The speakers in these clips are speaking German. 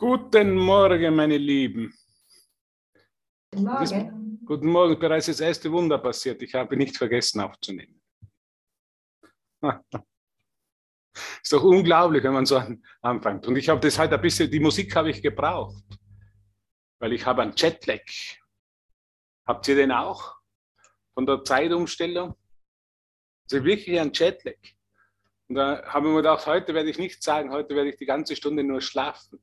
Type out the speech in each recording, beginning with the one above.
Guten Morgen, meine Lieben. Guten Morgen. Guten Morgen. Bereits das erste Wunder passiert. Ich habe nicht vergessen aufzunehmen. Ist doch unglaublich, wenn man so an- anfängt. Und ich habe das halt ein bisschen, die Musik habe ich gebraucht, weil ich habe einen Jetlag. Habt ihr den auch? Von der Zeitumstellung? Also wirklich ein Jetlag. Und da habe ich mir gedacht, heute werde ich nichts sagen, heute werde ich die ganze Stunde nur schlafen.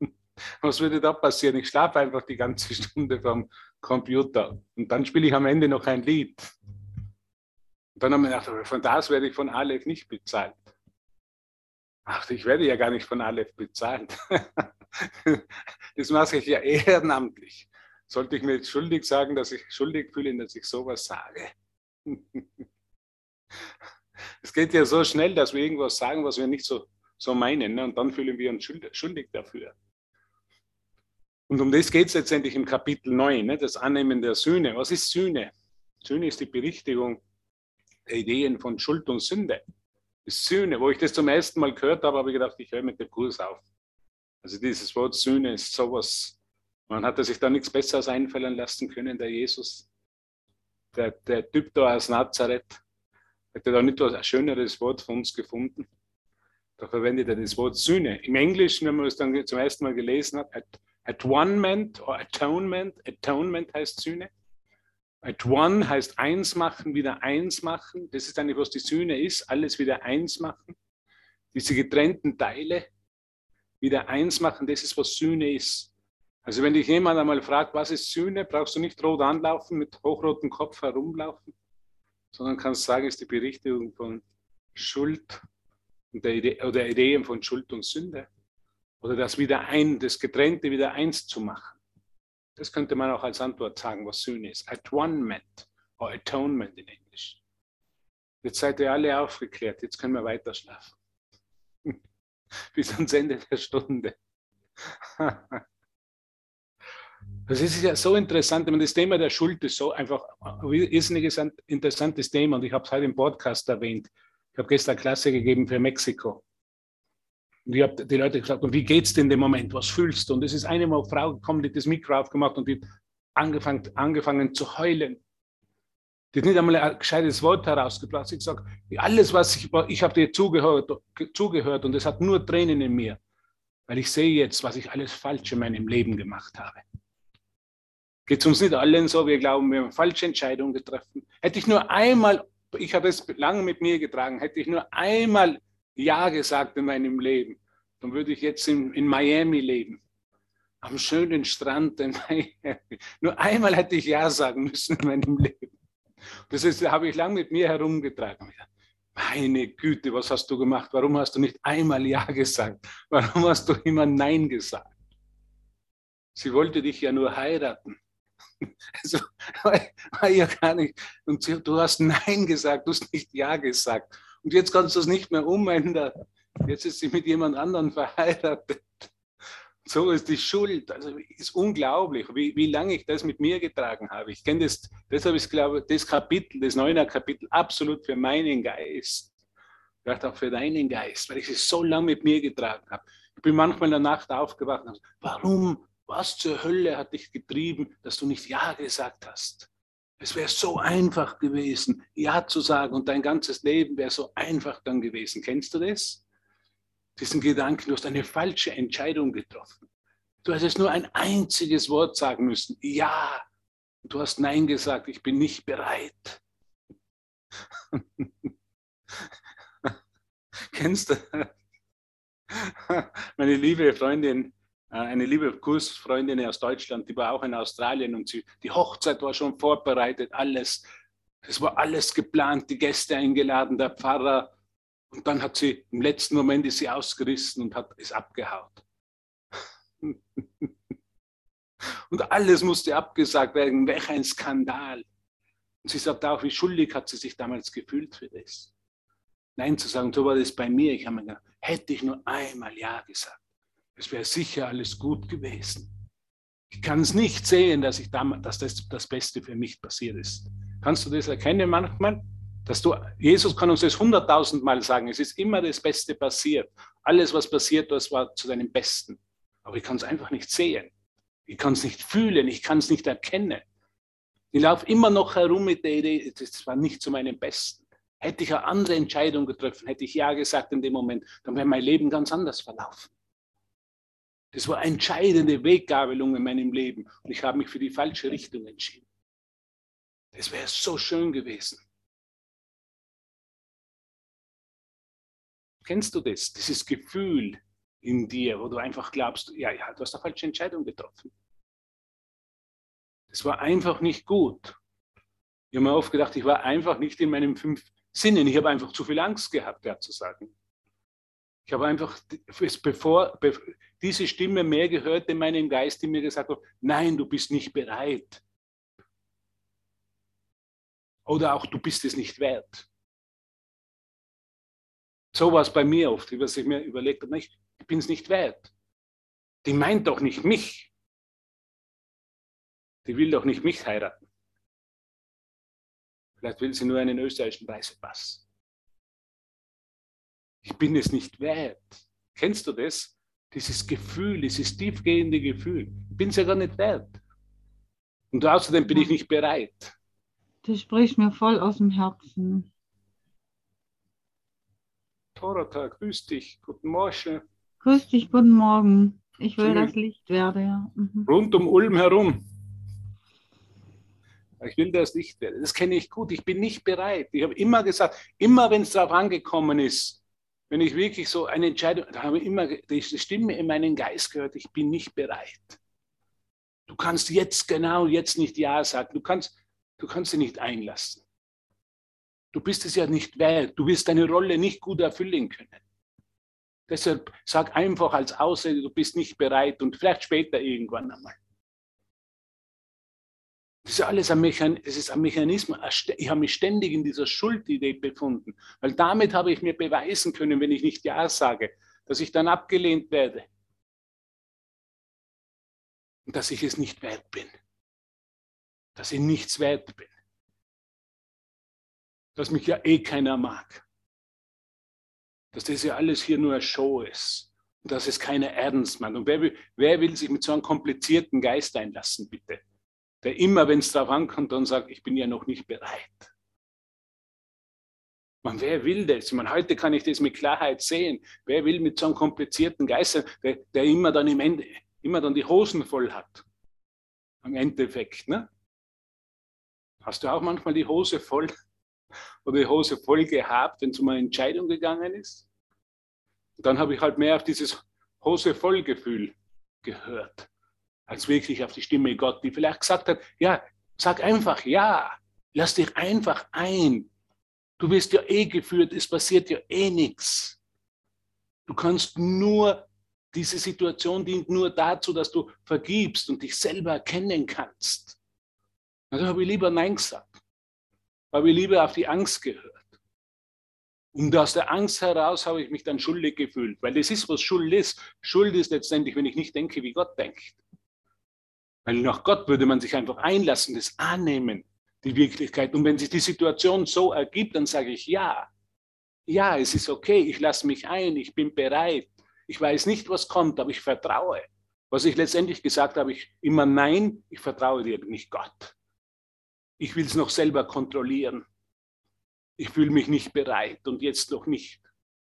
Was würde da passieren? Ich schlafe einfach die ganze Stunde vom Computer und dann spiele ich am Ende noch ein Lied. Und dann habe ich gedacht, von das werde ich von Aleph nicht bezahlt. Ach, ich werde ja gar nicht von Aleph bezahlt. Das mache ich ja ehrenamtlich. Sollte ich mir jetzt schuldig sagen, dass ich schuldig fühle, dass ich sowas sage? Es geht ja so schnell, dass wir irgendwas sagen, was wir nicht so, so meinen. Ne? Und dann fühlen wir uns schuldig, dafür. Und um das geht es letztendlich im Kapitel 9, ne? das Annehmen der Sühne. Was ist Sühne? Sühne ist die Berichtigung der Ideen von Schuld und Sünde. Das Sühne. Wo ich das zum ersten Mal gehört habe, habe ich gedacht, ich höre mit dem Kurs auf. Also dieses Wort Sühne ist sowas, man hatte sich da nichts Besseres einfallen lassen können, der Jesus. Der, der Typ da aus Nazareth hätte da nicht was ein schöneres Wort von uns gefunden. Da verwendet er das Wort Sühne. Im Englischen, wenn man es dann zum ersten Mal gelesen hat, at, at One-Ment oder Atonement. Atonement heißt Sühne. At One heißt eins machen, wieder eins machen. Das ist eigentlich, was die Sühne ist, alles wieder eins machen. Diese getrennten Teile wieder eins machen, das ist, was Sühne ist. Also wenn dich jemand einmal fragt, was ist Sühne, brauchst du nicht rot anlaufen, mit hochrotem Kopf herumlaufen, sondern kannst sagen, ist die Berichtigung von Schuld der Idee, oder Ideen von Schuld und Sünde. Oder das wieder ein, das Getrennte wieder eins zu machen. Das könnte man auch als Antwort sagen, was Sühne ist. Atonement oder Atonement in Englisch. Jetzt seid ihr alle aufgeklärt, jetzt können wir weiter schlafen. Bis ans Ende der Stunde. Das ist ja so interessant. Meine, das Thema der Schuld ist so einfach ein irrsinnig interessantes Thema und ich habe es heute im Podcast erwähnt. Ich habe gestern Klasse gegeben für Mexiko. Und ich habe die Leute gefragt, und wie geht's dir in dem Moment? Was fühlst du? Und es ist eine Mal Frau gekommen, die das Mikro aufgemacht und die hat angefangen, angefangen zu heulen. Die hat nicht einmal ein gescheites Wort herausgebracht. Sie hat gesagt, alles, was ich, ich habe dir zugehört, zugehört und es hat nur Tränen in mir, weil ich sehe jetzt, was ich alles falsch in meinem Leben gemacht habe. Geht es uns nicht allen so, wir glauben, wir haben falsche Entscheidungen getroffen. Hätte ich nur einmal, ich habe es lange mit mir getragen, hätte ich nur einmal Ja gesagt in meinem Leben, dann würde ich jetzt in, in Miami leben. Am schönen Strand in Miami. Nur einmal hätte ich Ja sagen müssen in meinem Leben. Das ist, habe ich lange mit mir herumgetragen. Meine Güte, was hast du gemacht? Warum hast du nicht einmal Ja gesagt? Warum hast du immer Nein gesagt? Sie wollte dich ja nur heiraten. Also, war ja gar nicht. Und du hast Nein gesagt, du hast nicht Ja gesagt. Und jetzt kannst du es nicht mehr umändern. Jetzt ist sie mit jemand anderem verheiratet. So ist die Schuld. Also ist unglaublich, wie, wie lange ich das mit mir getragen habe. Ich kenne das, deshalb ist, glaube das Kapitel, das neuner Kapitel, absolut für meinen Geist. Vielleicht auch für deinen Geist, weil ich es so lange mit mir getragen habe. Ich bin manchmal in der Nacht aufgewacht und habe gesagt, warum, was zur Hölle hat dich getrieben, dass du nicht Ja gesagt hast? Es wäre so einfach gewesen, Ja zu sagen und dein ganzes Leben wäre so einfach dann gewesen. Kennst du das? Diesen Gedanken, du hast eine falsche Entscheidung getroffen. Du hättest nur ein einziges Wort sagen müssen. Ja. Und du hast Nein gesagt, ich bin nicht bereit. Kennst du? Meine liebe Freundin, eine liebe Kursfreundin aus Deutschland, die war auch in Australien und sie, die Hochzeit war schon vorbereitet, alles. Es war alles geplant, die Gäste eingeladen, der Pfarrer. Und dann hat sie im letzten Moment ist sie ausgerissen und hat es abgehaut. Und alles musste abgesagt werden. Welch ein Skandal. Und sie sagt auch, wie schuldig hat sie sich damals gefühlt für das. Nein zu sagen, so war das bei mir. Ich habe mir gedacht, hätte ich nur einmal Ja gesagt, es wäre sicher alles gut gewesen. Ich kann es nicht sehen, dass, ich damals, dass das das Beste für mich passiert ist. Kannst du das erkennen manchmal? Dass du, Jesus kann uns das hunderttausendmal sagen, es ist immer das Beste passiert. Alles, was passiert, das war zu deinem Besten. Aber ich kann es einfach nicht sehen. Ich kann es nicht fühlen, ich kann es nicht erkennen. Ich laufe immer noch herum mit der Idee, das war nicht zu meinem Besten. Hätte ich eine andere Entscheidung getroffen, hätte ich Ja gesagt in dem Moment, dann wäre mein Leben ganz anders verlaufen. Das war entscheidende Weggabelung in meinem Leben und ich habe mich für die falsche Richtung entschieden. Das wäre so schön gewesen. Kennst du das? Dieses Gefühl in dir, wo du einfach glaubst, ja, ja, du hast eine falsche Entscheidung getroffen. Das war einfach nicht gut. Ich habe mir oft gedacht, ich war einfach nicht in meinen fünf Sinnen. Ich habe einfach zu viel Angst gehabt, ja zu sagen. Ich habe einfach, bevor, diese Stimme mehr gehört in meinem Geist, die mir gesagt hat, nein, du bist nicht bereit. Oder auch, du bist es nicht wert. So war es bei mir oft, was ich mir überlegt habe, ich, ich bin es nicht wert. Die meint doch nicht mich. Die will doch nicht mich heiraten. Vielleicht will sie nur einen österreichischen Reisepass. Ich bin es nicht wert. Kennst du das? Dieses Gefühl, dieses tiefgehende Gefühl. Ich bin es ja gar nicht wert. Und außerdem bin ich nicht bereit. Du sprichst mir voll aus dem Herzen. Torata, grüß dich. Guten Morgen. Grüß dich, guten Morgen. Ich will das Licht werden, ja. Mhm. Rund um Ulm herum. Ich will das nicht werden. Das kenne ich gut. Ich bin nicht bereit. Ich habe immer gesagt, immer wenn es darauf angekommen ist, wenn ich wirklich so eine Entscheidung, da habe ich immer die Stimme in meinen Geist gehört, ich bin nicht bereit. Du kannst jetzt genau jetzt nicht Ja sagen. Du kannst, du kannst sie nicht einlassen. Du bist es ja nicht wert. Du wirst deine Rolle nicht gut erfüllen können. Deshalb sag einfach als Ausrede, du bist nicht bereit und vielleicht später irgendwann einmal. Das ist alles ein, Mechan das ist ein Mechanismus. Ich habe mich ständig in dieser Schuldidee befunden, weil damit habe ich mir beweisen können, wenn ich nicht Ja sage, dass ich dann abgelehnt werde. Und dass ich es nicht wert bin. Dass ich nichts wert bin. Dass mich ja eh keiner mag. Dass das ja alles hier nur eine Show ist. Und dass es keiner ernst meint. Und wer will, wer will sich mit so einem komplizierten Geist einlassen, bitte? Der immer, wenn es darauf ankommt, dann sagt, ich bin ja noch nicht bereit. Man, wer will das? Man, heute kann ich das mit Klarheit sehen. Wer will mit so einem komplizierten Geist, der, der immer dann im Ende, immer dann die Hosen voll hat? Am Endeffekt, ne? Hast du auch manchmal die Hose voll oder die Hose voll gehabt, wenn es um eine Entscheidung gegangen ist? Dann habe ich halt mehr auf dieses Hose voll Gefühl gehört als wirklich auf die Stimme Gott, die vielleicht gesagt hat, ja, sag einfach ja, lass dich einfach ein. Du wirst ja eh geführt, es passiert ja eh nichts. Du kannst nur, diese Situation dient nur dazu, dass du vergibst und dich selber erkennen kannst. Also habe ich lieber Nein gesagt, habe ich lieber auf die Angst gehört. Und aus der Angst heraus habe ich mich dann schuldig gefühlt, weil das ist, was Schuld ist. Schuld ist letztendlich, wenn ich nicht denke, wie Gott denkt. Weil nach Gott würde man sich einfach einlassen, das annehmen, die Wirklichkeit. Und wenn sich die Situation so ergibt, dann sage ich ja. Ja, es ist okay, ich lasse mich ein, ich bin bereit. Ich weiß nicht, was kommt, aber ich vertraue. Was ich letztendlich gesagt habe, ich immer nein, ich vertraue dir nicht Gott. Ich will es noch selber kontrollieren. Ich fühle mich nicht bereit und jetzt noch nicht.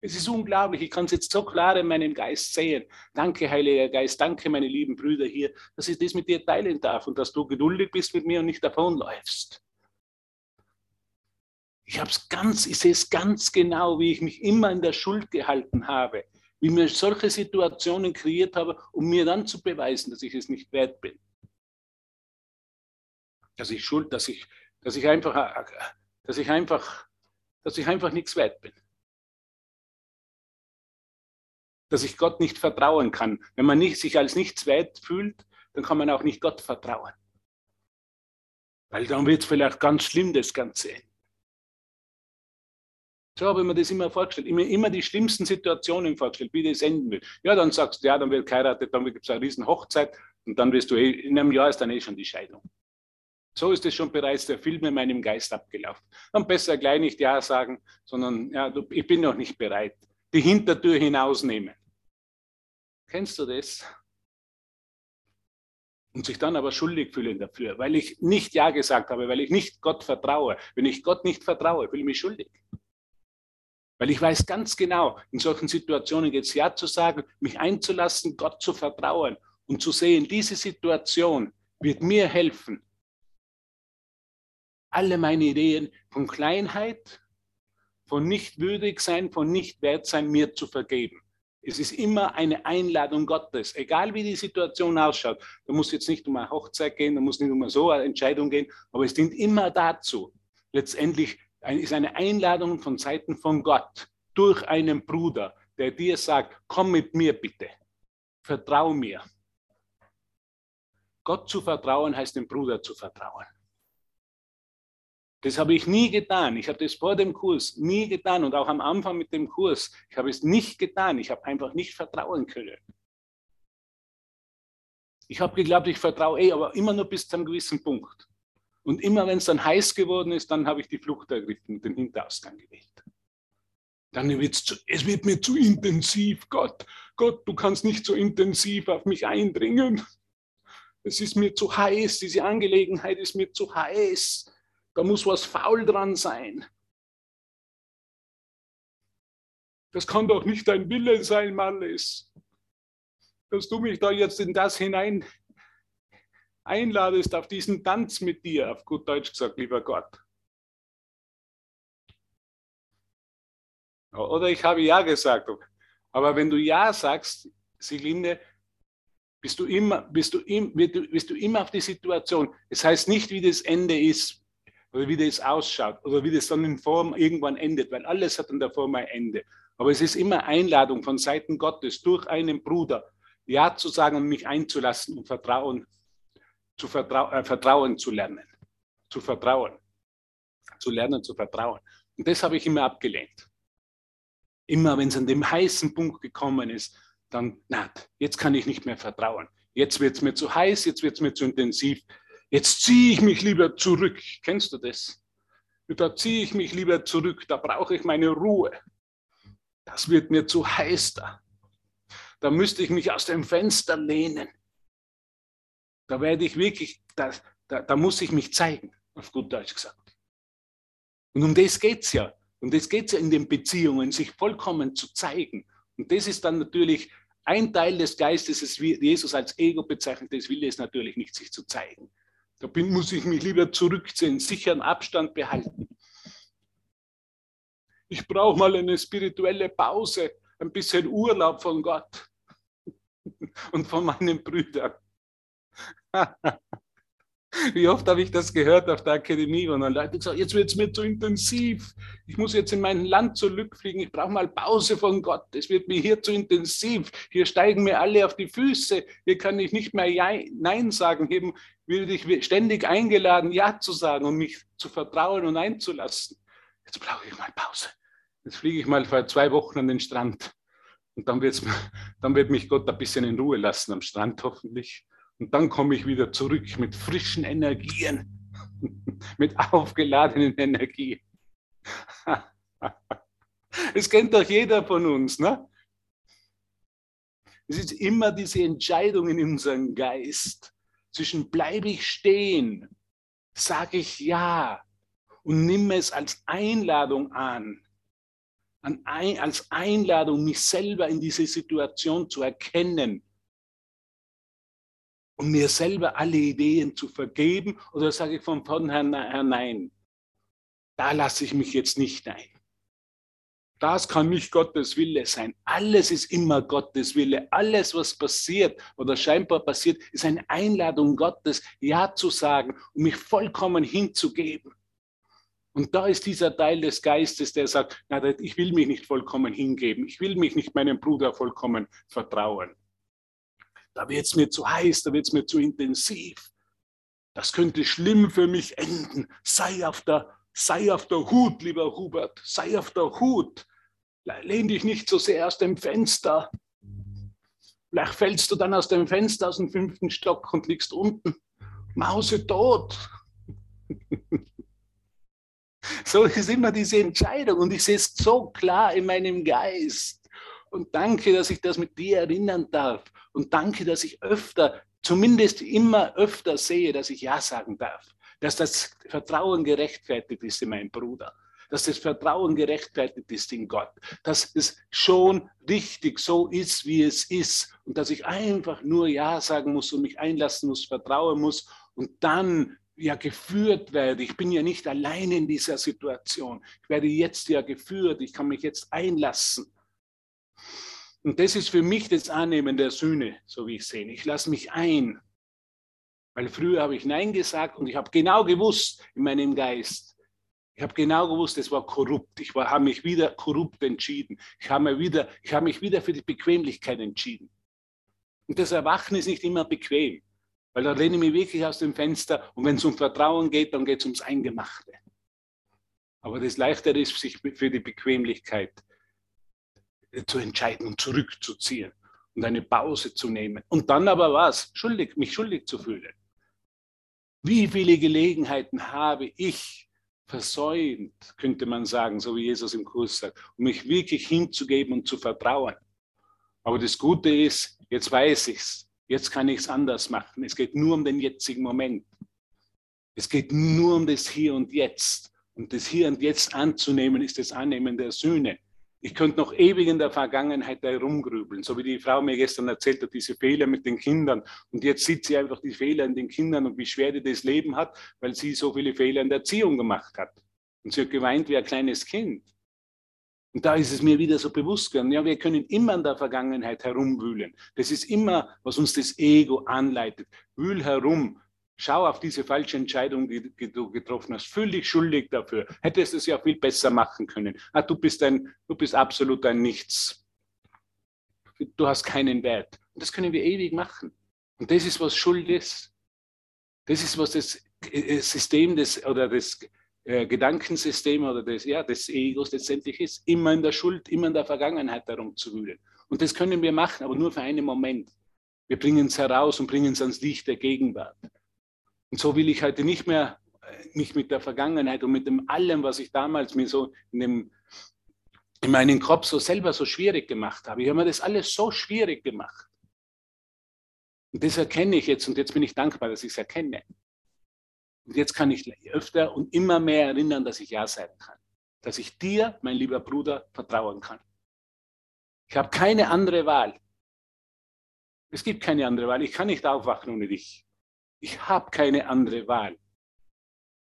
Es ist unglaublich, ich kann es jetzt so klar in meinem Geist sehen. Danke, Heiliger Geist, danke, meine lieben Brüder hier, dass ich das mit dir teilen darf und dass du geduldig bist mit mir und nicht davonläufst. Ich habe es ganz, ich sehe es ganz genau, wie ich mich immer in der Schuld gehalten habe, wie mir solche Situationen kreiert habe, um mir dann zu beweisen, dass ich es nicht wert bin. Dass ich schuld, dass ich, dass ich einfach, dass ich einfach, dass ich einfach nichts wert bin. Dass ich Gott nicht vertrauen kann. Wenn man nicht, sich als nichts wert fühlt, dann kann man auch nicht Gott vertrauen. Weil dann wird es vielleicht ganz schlimm, das Ganze. So habe ich mir das immer vorgestellt. Immer, immer die schlimmsten Situationen vorgestellt, wie das enden will. Ja, dann sagst du, ja, dann wird geheiratet, dann gibt es eine riesen Hochzeit und dann wirst du, eh, in einem Jahr ist dann eh schon die Scheidung. So ist es schon bereits der Film in meinem Geist abgelaufen. Dann besser gleich nicht Ja sagen, sondern ja, ich bin noch nicht bereit. Die Hintertür hinausnehmen. Kennst du das? Und sich dann aber schuldig fühlen dafür, weil ich nicht Ja gesagt habe, weil ich nicht Gott vertraue. Wenn ich Gott nicht vertraue, fühle ich mich schuldig. Weil ich weiß ganz genau, in solchen Situationen es Ja zu sagen, mich einzulassen, Gott zu vertrauen und zu sehen, diese Situation wird mir helfen, alle meine Ideen von Kleinheit, von nicht würdig sein, von nicht wert sein, mir zu vergeben. Es ist immer eine Einladung Gottes, egal wie die Situation ausschaut. Da muss jetzt nicht um eine Hochzeit gehen, da muss nicht um so eine Entscheidung gehen, aber es dient immer dazu. Letztendlich ist eine Einladung von Seiten von Gott durch einen Bruder, der dir sagt, komm mit mir bitte, vertrau mir. Gott zu vertrauen heißt dem Bruder zu vertrauen. Das habe ich nie getan. Ich habe das vor dem Kurs nie getan und auch am Anfang mit dem Kurs. Ich habe es nicht getan. Ich habe einfach nicht vertrauen können. Ich habe geglaubt, ich vertraue eh, aber immer nur bis zu einem gewissen Punkt. Und immer wenn es dann heiß geworden ist, dann habe ich die Flucht ergriffen und den Hinterausgang gewählt. Dann wird es, wird mir zu intensiv. Gott, Gott, du kannst nicht so intensiv auf mich eindringen. Es ist mir zu heiß, diese Angelegenheit ist mir zu heiß. Da muss was faul dran sein. Das kann doch nicht dein Wille sein, Marlis, dass du mich da jetzt in das hinein einladest, auf diesen Tanz mit dir, auf gut Deutsch gesagt, lieber Gott. Oder ich habe Ja gesagt. Aber wenn du Ja sagst, Siglinde, bist du immer, bist du, bist du immer auf die Situation. Es heißt nicht, wie das Ende ist, oder wie das ausschaut oder wie das dann in Form irgendwann endet, weil alles hat in der Form ein Ende. Aber es ist immer Einladung von Seiten Gottes durch einen Bruder, Ja zu sagen und mich einzulassen und Vertrauen zu vertrau äh, vertrauen zu lernen. Zu vertrauen. Zu lernen, zu vertrauen. Und das habe ich immer abgelehnt. Immer wenn es an dem heißen Punkt gekommen ist, dann, na, jetzt kann ich nicht mehr vertrauen. Jetzt wird es mir zu heiß, jetzt wird es mir zu intensiv, Jetzt ziehe ich mich lieber zurück. Kennst du das? Da ziehe ich mich lieber zurück, da brauche ich meine Ruhe. Das wird mir zu heiß da. Da müsste ich mich aus dem Fenster lehnen. Da werde ich wirklich, da, da, da muss ich mich zeigen, auf gut Deutsch gesagt. Und um das geht es ja. Und das geht es ja in den Beziehungen, sich vollkommen zu zeigen. Und das ist dann natürlich ein Teil des Geistes, das Jesus als Ego bezeichnet, das will es natürlich nicht, sich zu zeigen. Da bin, muss ich mich lieber zurückziehen, sicheren Abstand behalten. Ich brauche mal eine spirituelle Pause, ein bisschen Urlaub von Gott und von meinen Brüdern. Wie oft habe ich das gehört auf der Akademie, wo dann Leute gesagt jetzt wird es mir zu intensiv. Ich muss jetzt in mein Land zurückfliegen. Ich brauche mal Pause von Gott. Es wird mir hier zu intensiv. Hier steigen mir alle auf die Füße. Hier kann ich nicht mehr Nein sagen. Werde ich ständig eingeladen, Ja zu sagen und mich zu vertrauen und einzulassen. Jetzt brauche ich mal Pause. Jetzt fliege ich mal vor zwei Wochen an den Strand. Und dann, wird's, dann wird mich Gott ein bisschen in Ruhe lassen am Strand hoffentlich. Und dann komme ich wieder zurück mit frischen Energien, mit aufgeladenen Energien. Es kennt doch jeder von uns, ne? Es ist immer diese Entscheidung in unserem Geist zwischen bleibe ich stehen, sage ich ja und nimme es als Einladung an, als Einladung, mich selber in diese Situation zu erkennen um mir selber alle Ideen zu vergeben? Oder sage ich von vornherein nein? Da lasse ich mich jetzt nicht ein. Das kann nicht Gottes Wille sein. Alles ist immer Gottes Wille. Alles, was passiert oder scheinbar passiert, ist eine Einladung Gottes, Ja zu sagen und mich vollkommen hinzugeben. Und da ist dieser Teil des Geistes, der sagt, na, ich will mich nicht vollkommen hingeben. Ich will mich nicht meinem Bruder vollkommen vertrauen da wird es mir zu heiß, da wird es mir zu intensiv. Das könnte schlimm für mich enden. Sei auf der, sei auf der Hut, lieber Hubert, sei auf der Hut. Lehn dich nicht so sehr aus dem Fenster. Vielleicht fällst du dann aus dem Fenster aus dem fünften Stock und liegst unten. Mause tot. So ist immer diese Entscheidung und ich sehe es so klar in meinem Geist. Und danke, dass ich das mit dir erinnern darf. Und danke, dass ich öfter, zumindest immer öfter sehe, dass ich Ja sagen darf. Dass das Vertrauen gerechtfertigt ist in meinen Bruder dass das Vertrauen gerechtfertigt ist in Gott, dass es schon richtig so ist, wie es ist und dass ich einfach nur Ja sagen muss und mich einlassen muss, vertrauen muss und dann ja geführt werde. Ich bin ja nicht allein in dieser Situation. Ich werde jetzt ja geführt. Ich kann mich jetzt einlassen. Und das ist für mich das Annehmen der Sühne, so wie ich sehe. Ich lasse mich ein. Weil früher habe ich Nein gesagt und ich habe genau gewusst in meinem Geist, ich habe genau gewusst, es war korrupt. Ich habe mich wieder korrupt entschieden. Ich habe, mich wieder, habe mich wieder für die Bequemlichkeit entschieden. Und das Erwachen ist nicht immer bequem, weil da lehne ich mich wirklich aus dem Fenster und wenn es um Vertrauen geht, dann geht es ums Eingemachte. Aber das Leichtere ist, sich für die Bequemlichkeit zu entscheiden und zurückzuziehen und eine Pause zu nehmen. Und dann aber was? Schuldig, mich schuldig zu fühlen. Wie viele Gelegenheiten habe ich, versäumt, könnte man sagen, so wie Jesus im Kurs sagt, um mich wirklich hinzugeben und zu vertrauen. Aber das Gute ist, jetzt weiß ich es, jetzt kann ich es anders machen. Es geht nur um den jetzigen Moment. Es geht nur um das Hier und Jetzt. Und das Hier und Jetzt anzunehmen, ist das Annehmen der Sühne. Ich könnte noch ewig in der Vergangenheit herumgrübeln, so wie die Frau mir gestern erzählt hat, diese Fehler mit den Kindern. Und jetzt sieht sie einfach die Fehler in den Kindern und wie schwer die das Leben hat, weil sie so viele Fehler in der Erziehung gemacht hat. Und sie hat geweint wie ein kleines Kind. Und da ist es mir wieder so bewusst geworden, ja, wir können immer in der Vergangenheit herumwühlen. Das ist immer, was uns das Ego anleitet. Wühl herum, Schau auf diese falsche Entscheidung, die, die, du getroffen hast. Fühl dich schuldig dafür. Hättest es ja viel besser machen können. Ah, du, bist ein, du bist absolut ein Nichts. Du hast keinen Wert. Und das können wir ewig machen. Und das ist, was Schuld ist. Das ist, was das äh, System des, oder das äh, Gedankensystem oder des, ja, des Egos letztendlich ist. Immer in der Schuld, immer in der Vergangenheit darum zu wühlen. Und das können wir machen, aber nur für einen Moment. Wir bringen es heraus und bringen es ans Licht der Gegenwart. Und so will ich heute nicht mehr äh, mich mit der Vergangenheit und mit dem allem, was ich damals mir so in, dem, in meinen Kopf so selber so schwierig gemacht habe. Ich habe mir das alles so schwierig gemacht. Und das erkenne ich jetzt und jetzt bin ich dankbar, dass ich es erkenne. Und jetzt kann ich öfter und immer mehr erinnern, dass ich Ja sagen kann. Dass ich dir, mein lieber Bruder, vertrauen kann. Ich habe keine andere Wahl. Es gibt keine andere Wahl. Ich kann nicht aufwachen ohne dich. Ich habe keine andere Wahl.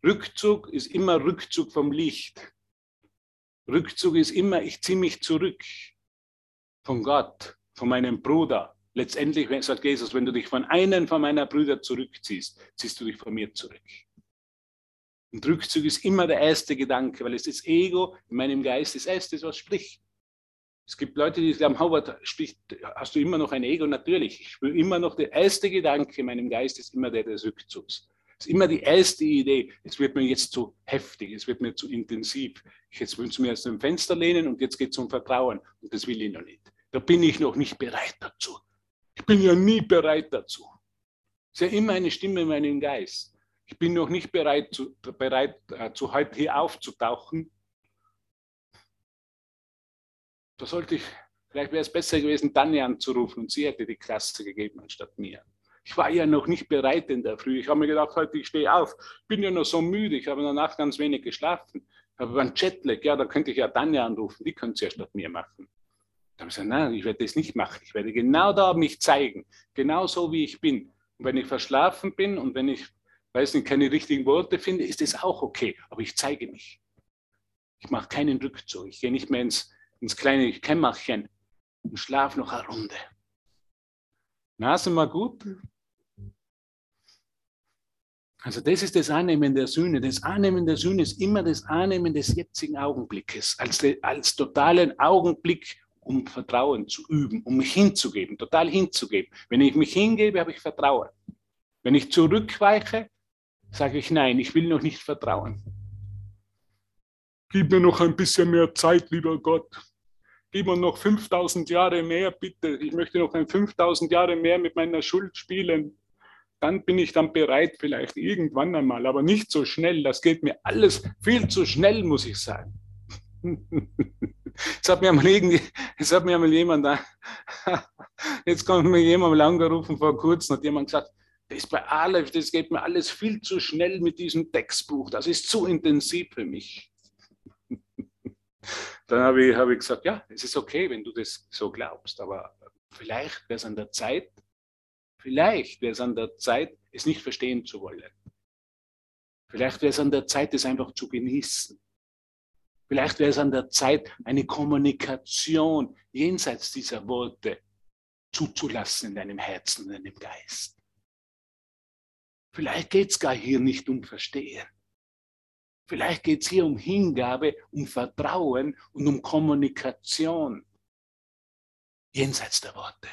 Rückzug ist immer Rückzug vom Licht. Rückzug ist immer, ich ziehe mich zurück von Gott, von meinem Bruder. Letztendlich sagt Jesus, wenn du dich von einem von meiner Brüder zurückziehst, ziehst du dich von mir zurück. Und Rückzug ist immer der erste Gedanke, weil es das Ego in meinem Geist das erste, was spricht. Es gibt Leute, die sagen, Howard, spricht, hast du immer noch ein Ego? Natürlich. Ich will immer noch, der erste Gedanke in meinem Geist ist immer der des Rückzugs. Es ist immer die erste Idee. Es wird mir jetzt zu heftig, es wird mir zu intensiv. Ich jetzt will mir aus dem Fenster lehnen und jetzt geht es um Vertrauen. Und das will ich noch nicht. Da bin ich noch nicht bereit dazu. Ich bin ja nie bereit dazu. Es ist ja immer eine Stimme in meinem Geist. Ich bin noch nicht bereit, zu, bereit, äh, zu heute hier aufzutauchen da sollte ich, vielleicht wäre es besser gewesen, Tanja anzurufen und sie hätte die Klasse gegeben anstatt mir. Ich war ja noch nicht bereit in der Früh. Ich habe mir gedacht, heute ich stehe auf, bin ja noch so müde, ich habe Nacht ganz wenig geschlafen. Habe einen Jetlag, ja, da könnte ich ja Tanja anrufen, die könnte es ja statt mir machen. Da habe ich gesagt, nein, ich werde das nicht machen. Ich werde genau da mich zeigen, genau so wie ich bin. Und wenn ich verschlafen bin und wenn ich, weiß nicht, keine richtigen Worte finde, ist das auch okay. Aber ich zeige mich. Ich mache keinen Rückzug. Ich gehe nicht mehr ins, ins kleine Kämmerchen und schlaf noch eine Runde. Na, sind wir gut? Also das ist das Annehmen der Sühne. Das Annehmen der Sühne ist immer das Annehmen des jetzigen Augenblickes, als, als totalen Augenblick, um Vertrauen zu üben, um mich hinzugeben, total hinzugeben. Wenn ich mich hingebe, habe ich Vertrauen. Wenn ich zurückweiche, sage ich nein, ich will noch nicht vertrauen. Gib mir noch ein bisschen mehr Zeit, lieber Gott. Gib mir noch 5000 Jahre mehr, bitte. Ich möchte noch ein 5000 Jahre mehr mit meiner Schuld spielen. dann bin ich dann bereit, vielleicht irgendwann einmal, aber nicht so schnell. Das geht mir alles viel zu schnell, muss ich sagen. Jetzt hat mir einmal, irgendwie, jetzt hat mir einmal jemand jetzt kommt mir jemand mal angerufen vor kurzem, hat jemand gesagt, das bei Aleph, das geht mir alles viel zu schnell mit diesem Textbuch, das ist zu intensiv für mich. Dann habe ich, habe ich gesagt, ja, es ist okay, wenn du das so glaubst, aber vielleicht wäre es an der Zeit, vielleicht wäre es an der Zeit, es nicht verstehen zu wollen. Vielleicht wäre es an der Zeit, es einfach zu genießen. Vielleicht wäre es an der Zeit, eine Kommunikation jenseits dieser Worte zuzulassen in deinem Herzen, in deinem Geist. Vielleicht geht es gar hier nicht um Verstehen. Vielleicht geht es hier um Hingabe, um Vertrauen und um Kommunikation jenseits der Worte.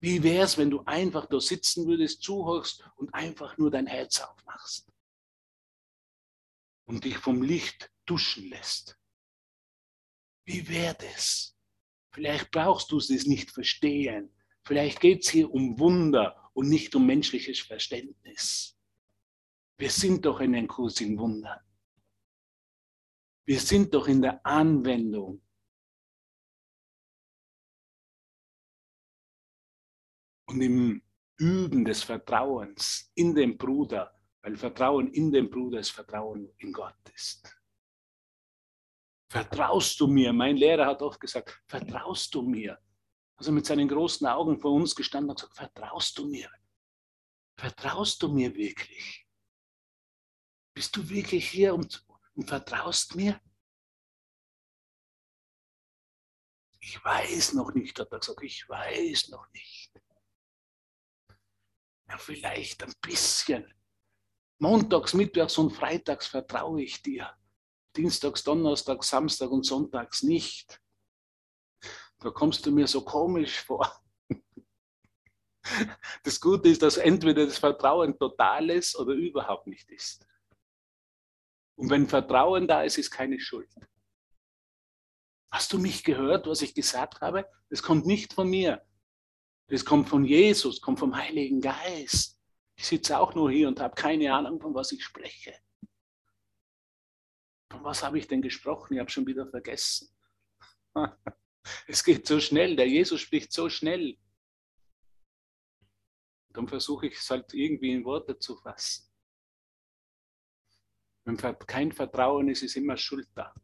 Wie wäre es, wenn du einfach da sitzen würdest, zuhörst und einfach nur dein Herz aufmachst und dich vom Licht duschen lässt? Wie wäre das? Vielleicht brauchst du es nicht verstehen. Vielleicht geht es hier um Wunder und nicht um menschliches Verständnis. Wir sind doch in den in Wundern. Wir sind doch in der Anwendung. Und im Üben des Vertrauens in den Bruder, weil Vertrauen in den Bruder ist Vertrauen in Gott ist. Vertraust du mir? Mein Lehrer hat oft gesagt, vertraust du mir? Also mit seinen großen Augen vor uns gestanden und gesagt, vertraust du mir? Vertraust du mir wirklich? Bist du wirklich hier und, und vertraust mir? Ich weiß noch nicht, hat er gesagt, ich weiß noch nicht. Ja, vielleicht ein bisschen. Montags, Mittwochs und Freitags vertraue ich dir. Dienstags, Donnerstags, Samstag und Sonntags nicht. Da kommst du mir so komisch vor. Das Gute ist, dass entweder das Vertrauen total ist oder überhaupt nicht ist. Und wenn Vertrauen da ist, ist keine Schuld. Hast du mich gehört, was ich gesagt habe? Das kommt nicht von mir. Das kommt von Jesus, kommt vom Heiligen Geist. Ich sitze auch nur hier und habe keine Ahnung, von was ich spreche. Von was habe ich denn gesprochen? Ich habe schon wieder vergessen. Es geht so schnell, der Jesus spricht so schnell. Dann versuche ich es halt irgendwie in Worte zu fassen. Wenn kein Vertrauen ist, ist immer Schuld da.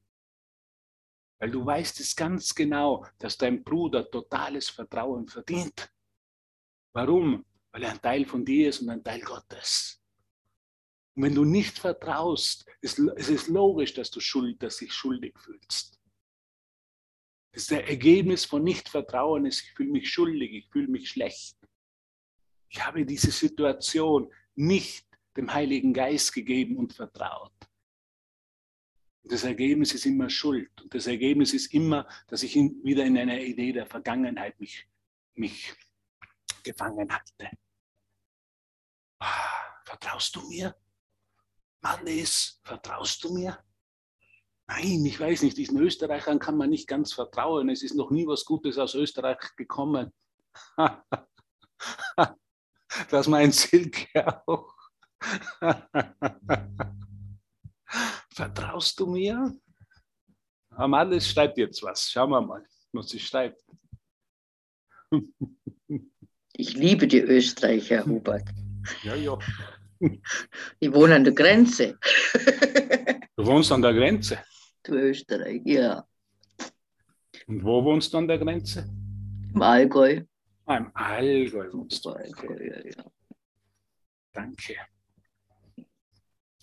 Weil du weißt es ganz genau, dass dein Bruder totales Vertrauen verdient. Warum? Weil er ein Teil von dir ist und ein Teil Gottes. Und wenn du nicht vertraust, ist es logisch, dass du schuld, dass dich schuldig fühlst. Das ist der Ergebnis von Nichtvertrauen ist, ich fühle mich schuldig, ich fühle mich schlecht. Ich habe diese Situation nicht dem Heiligen Geist gegeben und vertraut. Das Ergebnis ist immer Schuld. Und das Ergebnis ist immer, dass ich wieder in einer Idee der Vergangenheit mich, mich gefangen hatte. Ah, vertraust du mir? Mannes, vertraust du mir? Nein, ich weiß nicht, diesen Österreichern kann man nicht ganz vertrauen. Es ist noch nie was Gutes aus Österreich gekommen. das meint Silke auch. Vertraust du mir? Amalis schreibt jetzt was. Schauen wir mal, was sie schreibt. Ich liebe die Österreicher, Hubert. Ja, ja. Ich wohne an der Grenze. Du wohnst an der Grenze? Zu Österreich, ja. Und wo wohnst du an der Grenze? Im Allgäu. Ah, im Allgäu wohnst du. Allgäu, ja, ja. Danke.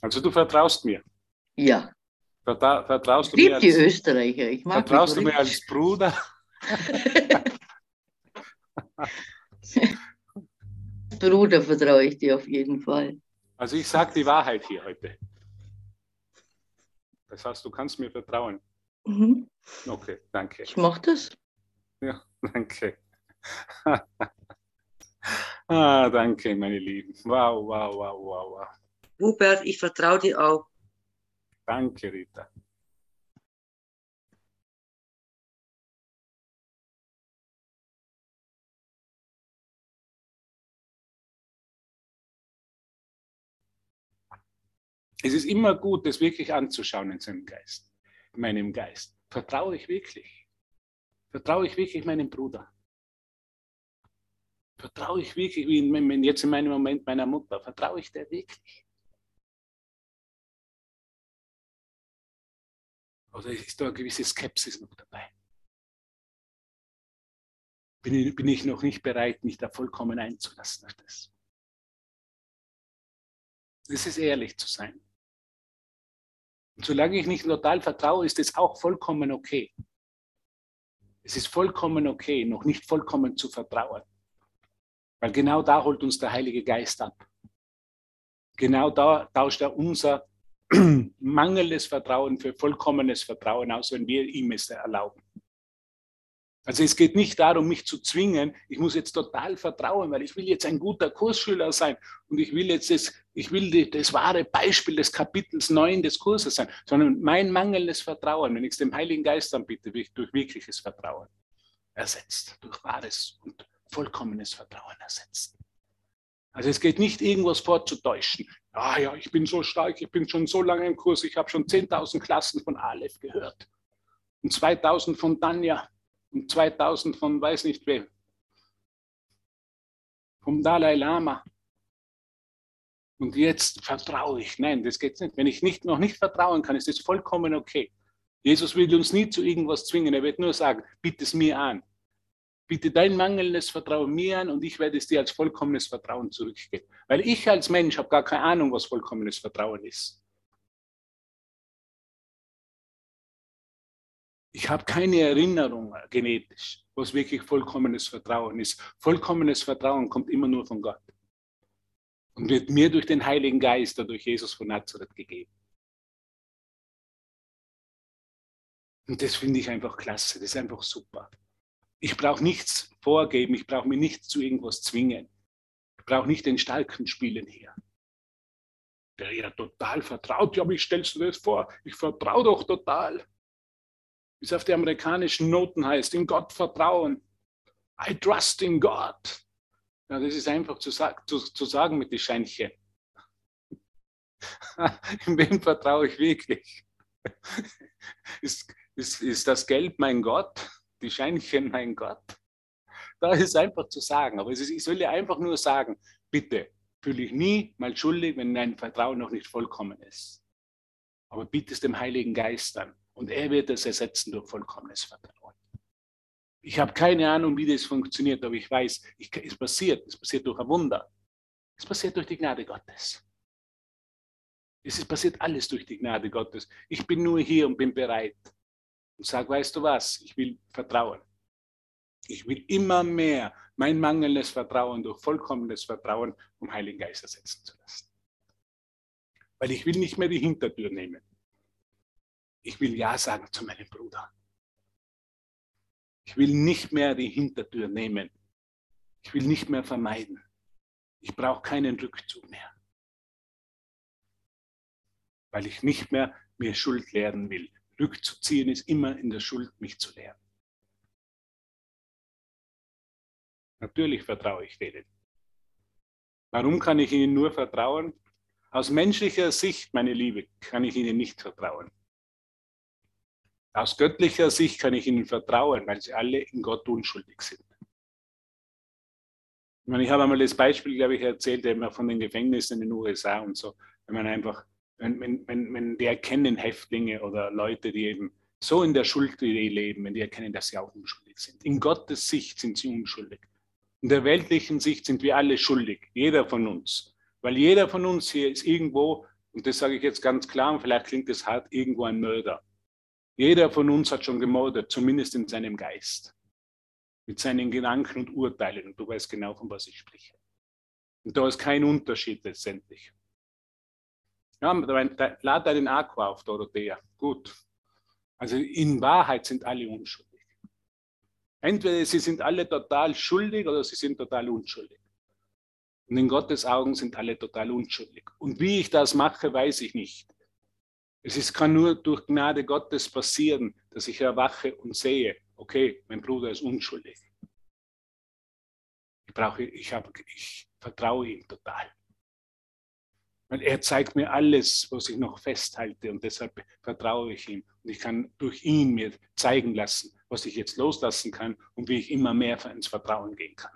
Also du vertraust mir. Ja. Vertra vertraust du Ich mir liebe die als, Österreicher. Ich mag vertraust du mir als Bruder? Bruder vertraue ich dir auf jeden Fall. Also ich sage die Wahrheit hier heute. Das heißt, du kannst mir vertrauen. Mhm. Okay, danke. Ich mache das. Ja, danke. ah, danke, meine Lieben. Wow, wow, wow, wow, wow. Hubert, ich vertraue dir auch. Danke, Rita. Es ist immer gut, das wirklich anzuschauen in seinem Geist, in meinem Geist. Vertraue ich wirklich? Vertraue ich wirklich meinem Bruder? Vertraue ich wirklich, wie in, jetzt in meinem Moment meiner Mutter? Vertraue ich der wirklich? Oder ist da eine gewisse Skepsis noch dabei? Bin ich, bin ich noch nicht bereit, mich da vollkommen einzulassen auf das? Es ist ehrlich zu sein. Und solange ich nicht total vertraue, ist es auch vollkommen okay. Es ist vollkommen okay, noch nicht vollkommen zu vertrauen. Weil genau da holt uns der Heilige Geist ab. Genau da tauscht er unser mangelndes Vertrauen für vollkommenes Vertrauen aus, wenn wir ihm es erlauben. Also es geht nicht darum, mich zu zwingen, ich muss jetzt total vertrauen, weil ich will jetzt ein guter Kursschüler sein und ich will jetzt das, ich will die, das wahre Beispiel des Kapitels 9 des Kurses sein, sondern mein mangelndes Vertrauen, wenn ich es dem Heiligen Geist anbiete, wird durch wirkliches Vertrauen ersetzt, durch wahres und vollkommenes Vertrauen ersetzt. Also es geht nicht, irgendwas vorzutäuschen. Ah ja, ich bin so stark, ich bin schon so lange im Kurs, ich habe schon 10.000 Klassen von Aleph gehört und 2.000 von Danja und 2000 von weiß nicht wem, vom Dalai Lama. Und jetzt vertraue ich. Nein, das geht nicht. Wenn ich nicht, noch nicht vertrauen kann, ist das vollkommen okay. Jesus will uns nie zu irgendwas zwingen. Er wird nur sagen, bitte es mir an. Bitte dein mangelndes Vertrauen mir an und ich werde es dir als vollkommenes Vertrauen zurückgeben. Weil ich als Mensch habe gar keine Ahnung, was vollkommenes Vertrauen ist. Ich habe keine Erinnerung genetisch, was wirklich vollkommenes Vertrauen ist. Vollkommenes Vertrauen kommt immer nur von Gott und wird mir durch den Heiligen Geist, durch Jesus von Nazareth gegeben. Und das finde ich einfach klasse, das ist einfach super. Ich brauche nichts vorgeben, ich brauche mir nichts zu irgendwas zwingen. Ich brauche nicht den Starken spielen hier. Der ja total vertraut, ja, wie stellst du das vor? Ich vertraue doch total wie es auf die amerikanischen Noten heißt, in Gott vertrauen. I trust in God. Ja, das ist einfach zu, zu, zu sagen mit den Scheinchen. in wem vertraue ich wirklich? ist, ist, ist das Geld mein Gott? Die Scheinchen mein Gott? Da ist es einfach zu sagen. Aber ist, ich will dir einfach nur sagen, bitte, fühle ich nie mal schuldig, wenn dein Vertrauen noch nicht vollkommen ist. Aber bitte es dem Heiligen Geist an. Und er wird es ersetzen durch vollkommenes Vertrauen. Ich habe keine Ahnung, wie das funktioniert, aber ich weiß, ich, es passiert. Es passiert durch ein Wunder. Es passiert durch die Gnade Gottes. Es ist passiert alles durch die Gnade Gottes. Ich bin nur hier und bin bereit und sage, weißt du was, ich will vertrauen. Ich will immer mehr mein mangelndes Vertrauen durch vollkommenes Vertrauen vom Heiligen Geist ersetzen zu lassen. Weil ich will nicht mehr die Hintertür nehmen. Ich will Ja sagen zu meinem Bruder. Ich will nicht mehr die Hintertür nehmen. Ich will nicht mehr vermeiden. Ich brauche keinen Rückzug mehr. Weil ich nicht mehr mir Schuld lernen will. Rückzuziehen ist immer in der Schuld, mich zu lernen. Natürlich vertraue ich denen. Warum kann ich ihnen nur vertrauen? Aus menschlicher Sicht, meine Liebe, kann ich ihnen nicht vertrauen. Aus göttlicher Sicht kann ich ihnen vertrauen, weil sie alle in Gott unschuldig sind. Ich, meine, ich habe einmal das Beispiel, glaube ich, erzählt, immer von den Gefängnissen in den USA und so. Wenn man einfach, wenn, wenn, wenn, wenn die erkennen, Häftlinge oder Leute, die eben so in der Schuld leben, wenn die erkennen, dass sie auch unschuldig sind. In Gottes Sicht sind sie unschuldig. In der weltlichen Sicht sind wir alle schuldig, jeder von uns. Weil jeder von uns hier ist irgendwo, und das sage ich jetzt ganz klar, und vielleicht klingt es hart, irgendwo ein Mörder. Jeder von uns hat schon gemordet, zumindest in seinem Geist. Mit seinen Gedanken und Urteilen. Und du weißt genau, von was ich spreche. Und da ist kein Unterschied letztendlich. Ja, lad deinen Akku auf, Dorothea. Gut. Also in Wahrheit sind alle unschuldig. Entweder sie sind alle total schuldig oder sie sind total unschuldig. Und in Gottes Augen sind alle total unschuldig. Und wie ich das mache, weiß ich nicht. Es ist, kann nur durch Gnade Gottes passieren, dass ich erwache und sehe, okay, mein Bruder ist unschuldig. Ich, brauche, ich, habe, ich vertraue ihm total. Weil er zeigt mir alles, was ich noch festhalte und deshalb vertraue ich ihm. Und ich kann durch ihn mir zeigen lassen, was ich jetzt loslassen kann und wie ich immer mehr ins Vertrauen gehen kann.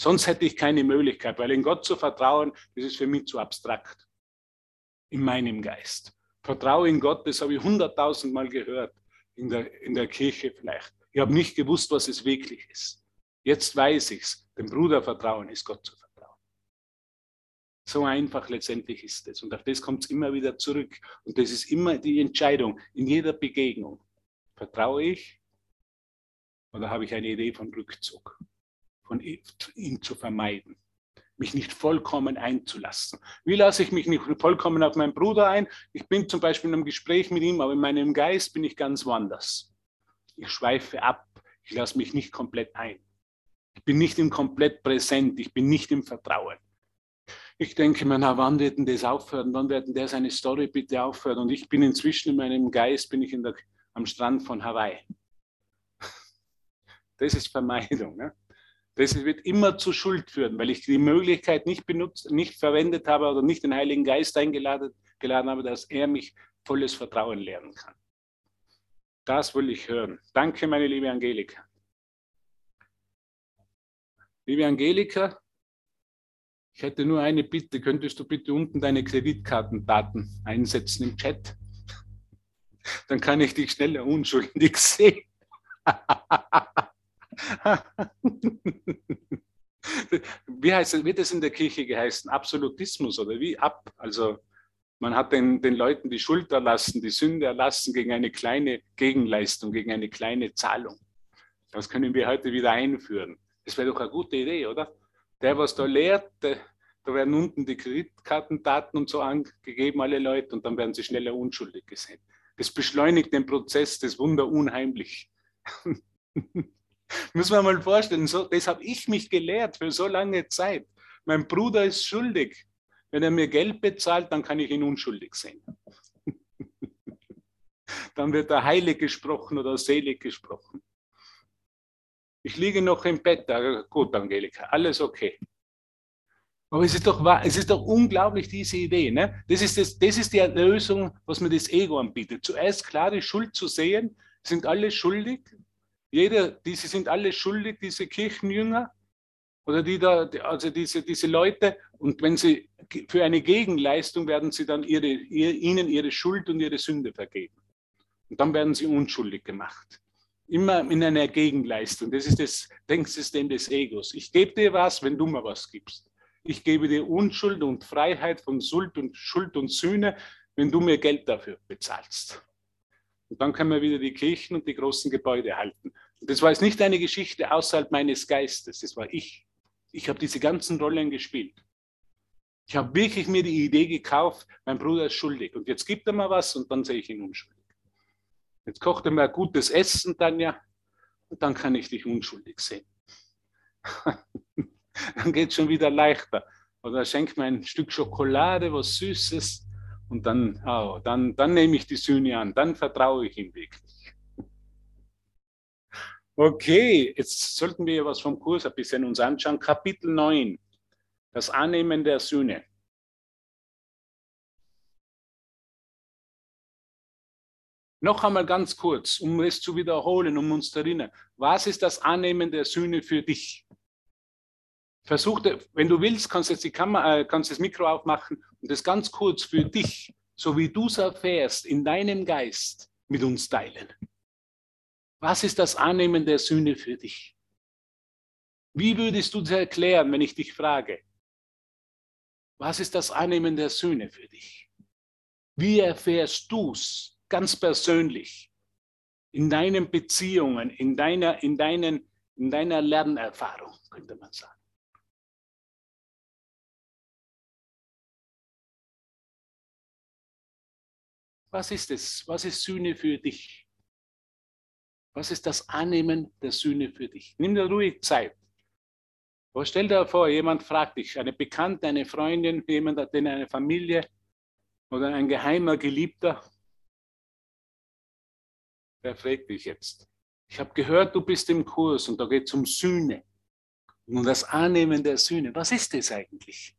Sonst hätte ich keine Möglichkeit, weil in Gott zu vertrauen, das ist für mich zu abstrakt. In meinem Geist. Vertraue in Gott, das habe ich hunderttausend Mal gehört, in der, in der Kirche vielleicht. Ich habe nicht gewusst, was es wirklich ist. Jetzt weiß ich es. Dem Bruder vertrauen ist Gott zu vertrauen. So einfach letztendlich ist es. Und auf das kommt es immer wieder zurück. Und das ist immer die Entscheidung in jeder Begegnung. Vertraue ich oder habe ich eine Idee von Rückzug, von ihn zu vermeiden, mich nicht vollkommen einzulassen? Wie lasse ich mich nicht vollkommen auf meinen Bruder ein? Ich bin zum Beispiel in einem Gespräch mit ihm, aber in meinem Geist bin ich ganz woanders. Ich schweife ab, ich lasse mich nicht komplett ein. Ich bin nicht im komplett präsent, ich bin nicht im Vertrauen. Ich denke mir, na, wann wird denn das aufhören? Wann wird denn der seine Story bitte aufhören? Und ich bin inzwischen in meinem Geist, bin ich der, am Strand von Hawaii. Das ist Vermeidung. Ne? Das wird immer zu Schuld führen, weil ich die Möglichkeit nicht benutzt, nicht verwendet habe oder nicht den Heiligen Geist eingeladen geladen habe, dass er mich volles Vertrauen lernen kann. Das will ich hören. Danke, meine liebe Angelika. Liebe Angelika, ich hätte nur eine Bitte. Könntest du bitte unten deine Kreditkartendaten einsetzen im Chat? Dann kann ich dich schneller unschuldig sehen. wie heißt es, wird es in der Kirche geheißen? Absolutismus oder wie? Ab. Also man hat den, den Leuten die Schuld erlassen, die Sünde erlassen gegen eine kleine Gegenleistung, gegen eine kleine Zahlung. Das können wir heute wieder einführen. Das wäre doch eine gute Idee, oder? Der, was da lehrt, da werden unten die Kreditkartendaten und so angegeben, alle Leute, und dann werden sie schneller unschuldig gesehen. Das beschleunigt den Prozess, das Wunder unheimlich. Muss man mal vorstellen, so, das habe ich mich gelehrt für so lange Zeit. Mein Bruder ist schuldig. Wenn er mir Geld bezahlt, dann kann ich ihn unschuldig sehen. dann wird er heilig gesprochen oder selig gesprochen. Ich liege noch im Bett. Gut, Angelika, alles okay. Aber es ist doch, es ist doch unglaublich, diese Idee. Ne? Das, ist das, das ist die Erlösung, was mir das Ego anbietet. Zuerst klare Schuld zu sehen, sind alle schuldig, jeder, diese sind alle schuldig, diese Kirchenjünger oder die da, also diese, diese Leute. Und wenn sie für eine Gegenleistung werden sie dann ihre, ihnen ihre Schuld und ihre Sünde vergeben. Und dann werden sie unschuldig gemacht. Immer in einer Gegenleistung. Das ist das Denksystem des Egos. Ich gebe dir was, wenn du mir was gibst. Ich gebe dir Unschuld und Freiheit von Schuld und, Schuld und Sühne, wenn du mir Geld dafür bezahlst. Und dann können wir wieder die Kirchen und die großen Gebäude halten. Und das war jetzt nicht eine Geschichte außerhalb meines Geistes, das war ich. Ich habe diese ganzen Rollen gespielt. Ich habe wirklich mir die Idee gekauft, mein Bruder ist schuldig und jetzt gibt er mir was und dann sehe ich ihn unschuldig. Jetzt kocht er mir ein gutes Essen, Tanja, und dann kann ich dich unschuldig sehen. dann geht es schon wieder leichter. Oder er schenkt mir ein Stück Schokolade, was Süßes, und dann, oh, dann, dann nehme ich die Sühne an, dann vertraue ich ihm wirklich. Okay, jetzt sollten wir was vom Kurs ein bisschen uns anschauen. Kapitel 9, das Annehmen der Sühne. Noch einmal ganz kurz, um es zu wiederholen, um uns zu erinnern. Was ist das Annehmen der Sühne für dich? Versuch, wenn du willst, kannst du jetzt die Kamera, äh, kannst das Mikro aufmachen und das ganz kurz für dich, so wie du es erfährst, in deinem Geist mit uns teilen. Was ist das Annehmen der Sühne für dich? Wie würdest du das erklären, wenn ich dich frage? Was ist das Annehmen der Sühne für dich? Wie erfährst du es ganz persönlich in deinen Beziehungen, in deiner, in, deinen, in deiner Lernerfahrung, könnte man sagen? Was ist es? Was ist Sühne für dich? Was ist das Annehmen der Sühne für dich? Nimm dir ruhig Zeit. Aber stell dir vor, jemand fragt dich, eine Bekannte, eine Freundin, jemand hat in eine Familie oder ein geheimer Geliebter. Der fragt dich jetzt. Ich habe gehört, du bist im Kurs und da geht es um Sühne. Um das Annehmen der Sühne. Was ist das eigentlich?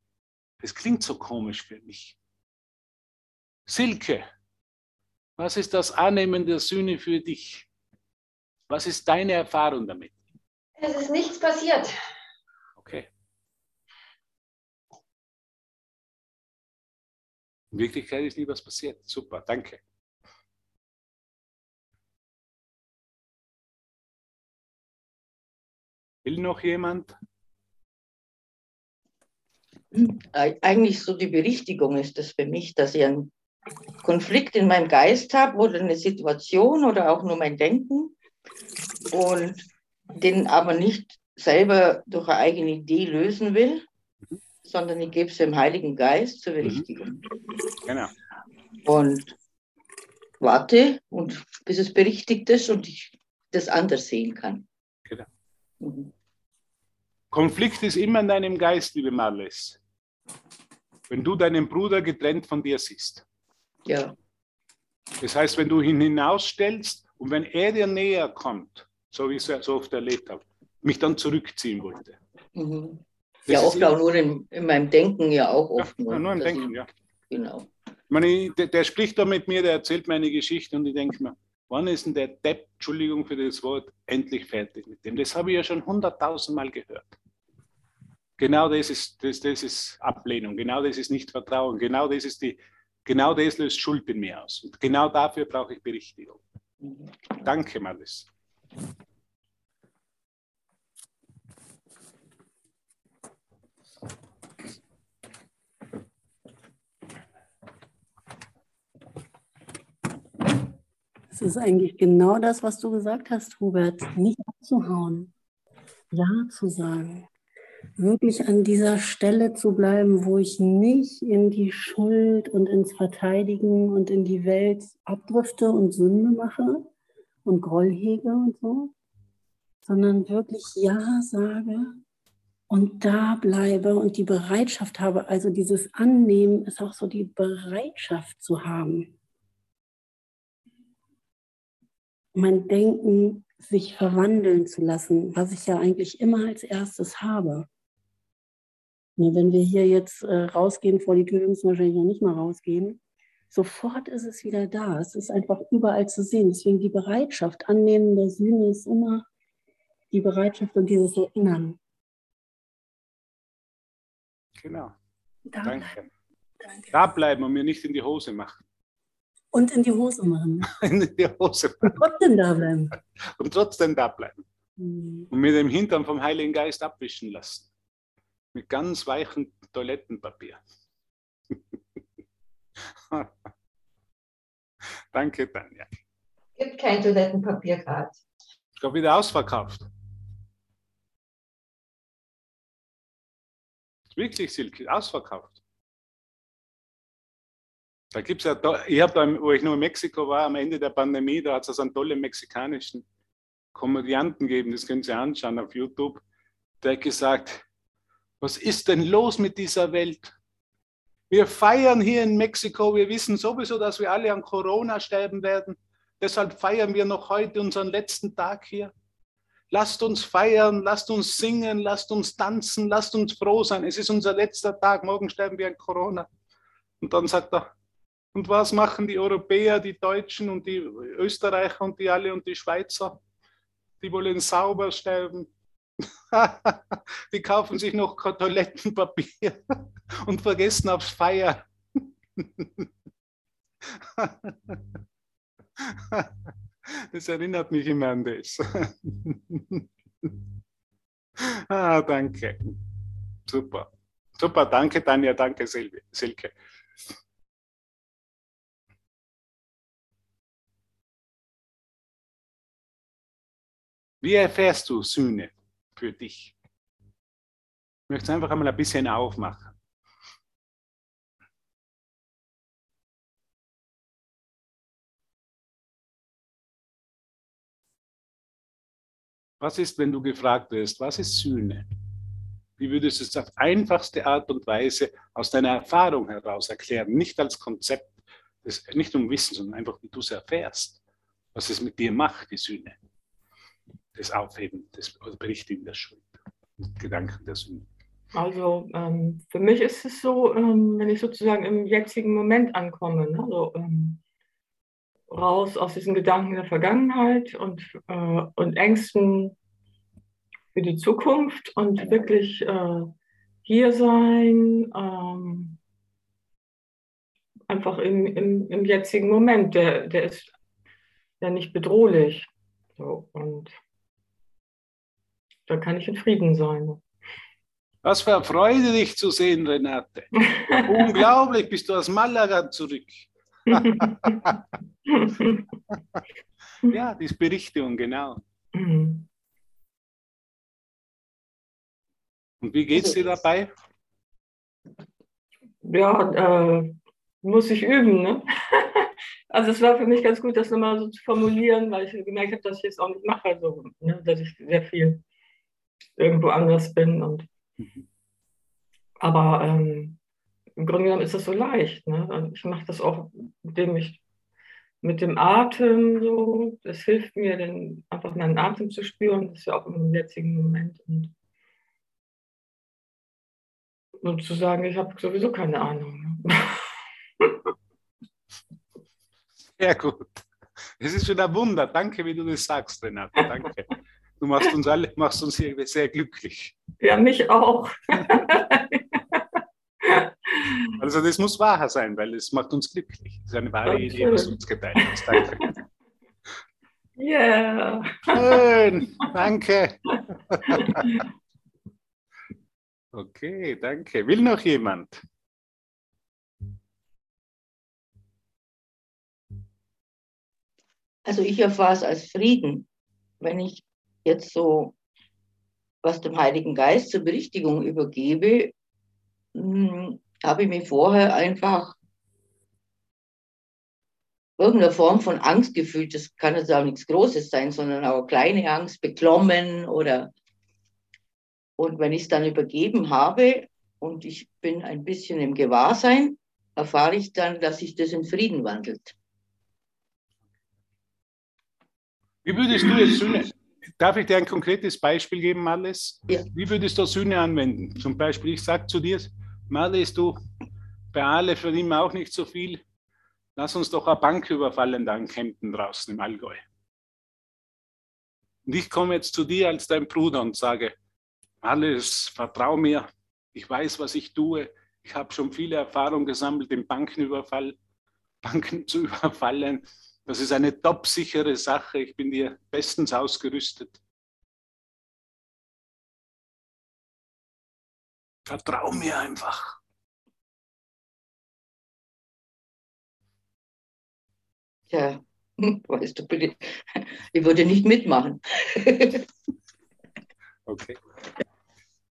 Das klingt so komisch für mich. Silke, was ist das Annehmen der Sühne für dich? Was ist deine Erfahrung damit? Es ist nichts passiert. Okay. In Wirklichkeit ist nie was passiert. Super, danke. Will noch jemand? Eigentlich so die Berichtigung ist das für mich, dass ich einen Konflikt in meinem Geist habe oder eine Situation oder auch nur mein Denken und den aber nicht selber durch eine eigene Idee lösen will, sondern ich gebe es dem Heiligen Geist zur Berichtigung. Genau. Und warte, und bis es berichtigt ist und ich das anders sehen kann. Genau. Mhm. Konflikt ist immer in deinem Geist, liebe Marles. Wenn du deinen Bruder getrennt von dir siehst. Ja, Das heißt, wenn du ihn hinausstellst und wenn er dir näher kommt, so wie ich es so oft erlebt habe, mich dann zurückziehen wollte. mhm. Ja oft auch nur in, in meinem Denken, ja auch Ja, oft nur. nur im Denken, ich, ja. Genau. Ich meine, der, der spricht da mit mir, der erzählt mir eine Geschichte und ich denke mir, wann ist denn der Depp, Entschuldigung für das Wort, endlich fertig mit dem? Das habe ich ja schon hunderttausend Mal gehört. Genau das ist, das, das ist Ablehnung, genau das ist nicht Vertrauen, genau das ist die, genau das löst Schuld in mir aus. Und genau dafür brauche ich Berichtigung. Danke, Marlis. Das ist eigentlich genau das, was du gesagt hast, Hubert. Nicht abzuhauen. Ja zu sagen. Wirklich an dieser Stelle zu bleiben, wo ich nicht in die Schuld und ins Verteidigen und in die Welt abdrifte und Sünde mache und Groll hege und so, sondern wirklich Ja sage und da bleibe und die Bereitschaft habe. Also dieses Annehmen ist auch so die Bereitschaft zu haben. mein Denken sich verwandeln zu lassen, was ich ja eigentlich immer als erstes habe. Nur wenn wir hier jetzt äh, rausgehen vor die Tür, wir müssen wahrscheinlich noch nicht mal rausgehen, sofort ist es wieder da. Es ist einfach überall zu sehen. Deswegen die Bereitschaft, Annehmen der Sühne ist immer die Bereitschaft und dieses Erinnern. Genau. Da Danke. bleiben. Danke. Da bleiben und mir nicht in die Hose machen. Und in die Hose machen. In die Hose Und trotzdem da bleiben. und trotzdem da bleiben. Hm. Und mit dem Hintern vom Heiligen Geist abwischen lassen. Mit ganz weichem Toilettenpapier. Danke, Tanja. Gibt kein Toilettenpapier gerade. Ich glaube, wieder ausverkauft. Wirklich, Silke, ausverkauft. Da gibt es ja, ich habe da, wo ich nur in Mexiko war, am Ende der Pandemie, da hat es so einen tollen mexikanischen Komödianten gegeben, das können Sie anschauen auf YouTube, der hat gesagt, was ist denn los mit dieser Welt? Wir feiern hier in Mexiko, wir wissen sowieso, dass wir alle an Corona sterben werden. Deshalb feiern wir noch heute unseren letzten Tag hier. Lasst uns feiern, lasst uns singen, lasst uns tanzen, lasst uns froh sein. Es ist unser letzter Tag, morgen sterben wir an Corona. Und dann sagt er, und was machen die Europäer, die Deutschen und die Österreicher und die alle und die Schweizer? Die wollen sauber sterben. die kaufen sich noch Toilettenpapier und vergessen aufs Feiern. Das erinnert mich immer an das. ah, danke. Super. Super, danke Tanja, danke Silke. Wie erfährst du Sühne für dich? Ich möchte es einfach einmal ein bisschen aufmachen. Was ist, wenn du gefragt wirst, was ist Sühne? Wie würdest du es auf einfachste Art und Weise aus deiner Erfahrung heraus erklären? Nicht als Konzept, nicht um Wissen, sondern einfach, wie du es erfährst, was es mit dir macht, die Sühne. Das Aufheben, oder Berichtigen der Schuld, Gedanken der Sühne. Also ähm, für mich ist es so, ähm, wenn ich sozusagen im jetzigen Moment ankomme, ne? so, ähm, raus aus diesen Gedanken der Vergangenheit und, äh, und Ängsten für die Zukunft und wirklich äh, hier sein, ähm, einfach im, im, im jetzigen Moment, der, der ist ja nicht bedrohlich. So, und da kann ich in Frieden sein. Was für eine Freude, dich zu sehen, Renate. Unglaublich, bist du aus Malaga zurück. ja, die Berichtigung, genau. Mhm. Und wie geht's dir dabei? Ja, äh, muss ich üben. Ne? Also es war für mich ganz gut, das nochmal so zu formulieren, weil ich gemerkt habe, dass ich es auch nicht mache, also, ne? dass ich sehr viel irgendwo anders bin. Und, aber ähm, im Grunde genommen ist das so leicht. Ne? Ich mache das auch, indem ich mit dem Atem so, das hilft mir, den, einfach meinen Atem zu spüren, das ist ja auch im jetzigen Moment. Und, und zu sagen, ich habe sowieso keine Ahnung. Ne? Sehr gut. Es ist schon ein Wunder. Danke, wie du das sagst, Renate. Danke. Du machst uns alle, machst uns hier sehr glücklich. Ja, mich auch. Also das muss wahr sein, weil es macht uns glücklich. Das ist eine wahre. Idee, was du uns geteilt hast. Danke. Yeah. Schön. Danke. Okay, danke. Will noch jemand? Also ich erfahre es als Frieden, wenn ich jetzt so was dem Heiligen Geist zur Berichtigung übergebe, hm, habe ich mich vorher einfach irgendeine Form von Angst gefühlt. Das kann jetzt auch nichts Großes sein, sondern auch kleine Angst, beklommen oder und wenn ich es dann übergeben habe und ich bin ein bisschen im Gewahrsein, erfahre ich dann, dass sich das in Frieden wandelt. Wie würdest du jetzt darf ich dir ein konkretes Beispiel geben, Marles? Ja. Wie würdest du Sühne anwenden? Zum Beispiel, ich sage zu dir, Marles, du, bei Ale verdienen wir auch nicht so viel. Lass uns doch eine Bank überfallen da in Kempten draußen im Allgäu. Und ich komme jetzt zu dir als dein Bruder und sage, alles, vertrau mir, ich weiß, was ich tue. Ich habe schon viele Erfahrungen gesammelt im Bankenüberfall, Banken zu überfallen. Das ist eine top-sichere Sache. Ich bin dir bestens ausgerüstet. Vertrau mir einfach. Ja, weißt du, bitte, ich würde nicht mitmachen. Okay.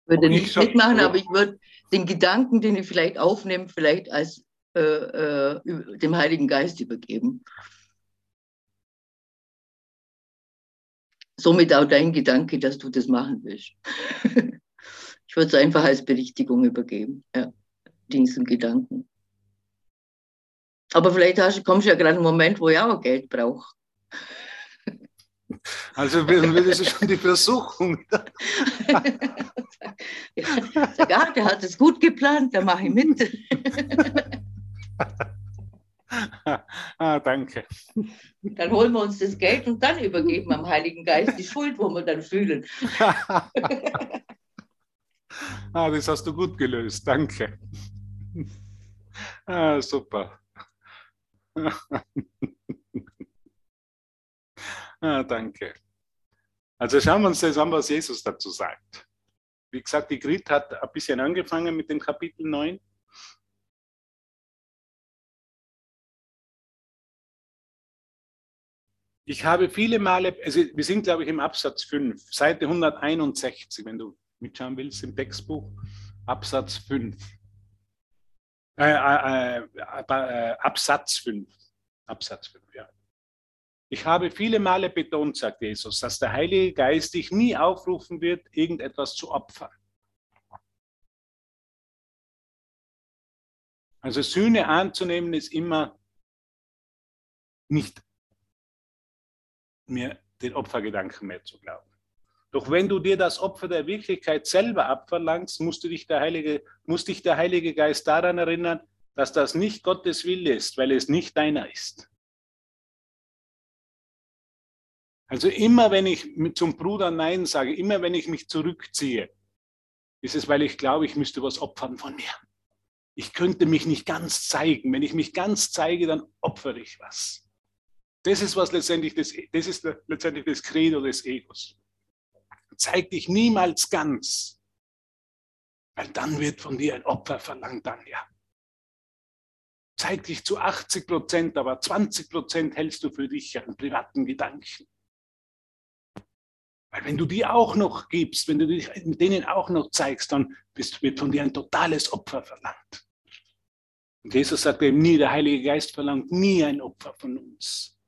würde ich nicht schon, mitmachen, aber ich würde den Gedanken, den ich vielleicht aufnehme, vielleicht als äh, äh, dem Heiligen Geist übergeben. Somit auch dein Gedanke, dass du das machen willst. ich würde es einfach als Berichtigung übergeben, ja, diesen Gedanken. Aber vielleicht hast, kommst du ja gerade einen Moment, wo ich auch Geld brauche. Also würdest du schon die Versuchung. ja, sag, ah, der hat es gut geplant, da mache ich mit. Ah, danke. Dann holen wir uns das Geld und dann übergeben am Heiligen Geist die Schuld, wo wir dann fühlen. ah, das hast du gut gelöst. Danke. Ah, super. ah, danke. Also schauen wir uns das an, was Jesus dazu sagt. Wie gesagt, die Grit hat ein bisschen angefangen mit dem Kapitel 9. Ich habe viele Male, also wir sind, glaube ich, im Absatz 5, Seite 161, wenn du mitschauen willst im Textbuch, Absatz 5. Äh, äh, äh, äh, Absatz 5. Absatz 5, ja. Ich habe viele Male betont, sagt Jesus, dass der Heilige Geist dich nie aufrufen wird, irgendetwas zu opfern. Also Sühne anzunehmen ist immer nicht mir den Opfergedanken mehr zu glauben. Doch wenn du dir das Opfer der Wirklichkeit selber abverlangst, musst, du dich der Heilige, muss dich der Heilige Geist daran erinnern, dass das nicht Gottes Wille ist, weil es nicht deiner ist. Also immer wenn ich zum Bruder Nein sage, immer wenn ich mich zurückziehe, ist es, weil ich glaube, ich müsste was opfern von mir. Ich könnte mich nicht ganz zeigen. Wenn ich mich ganz zeige, dann opfere ich was. Das ist was letztendlich das, das ist letztendlich das Credo des Egos. Zeig dich niemals ganz, weil dann wird von dir ein Opfer verlangt, dann ja. Zeig dich zu 80 Prozent, aber 20 Prozent hältst du für dich an privaten Gedanken. Weil wenn du die auch noch gibst, wenn du dich mit denen auch noch zeigst, dann wird von dir ein totales Opfer verlangt. Und Jesus sagt eben nie, der Heilige Geist verlangt nie ein Opfer von uns.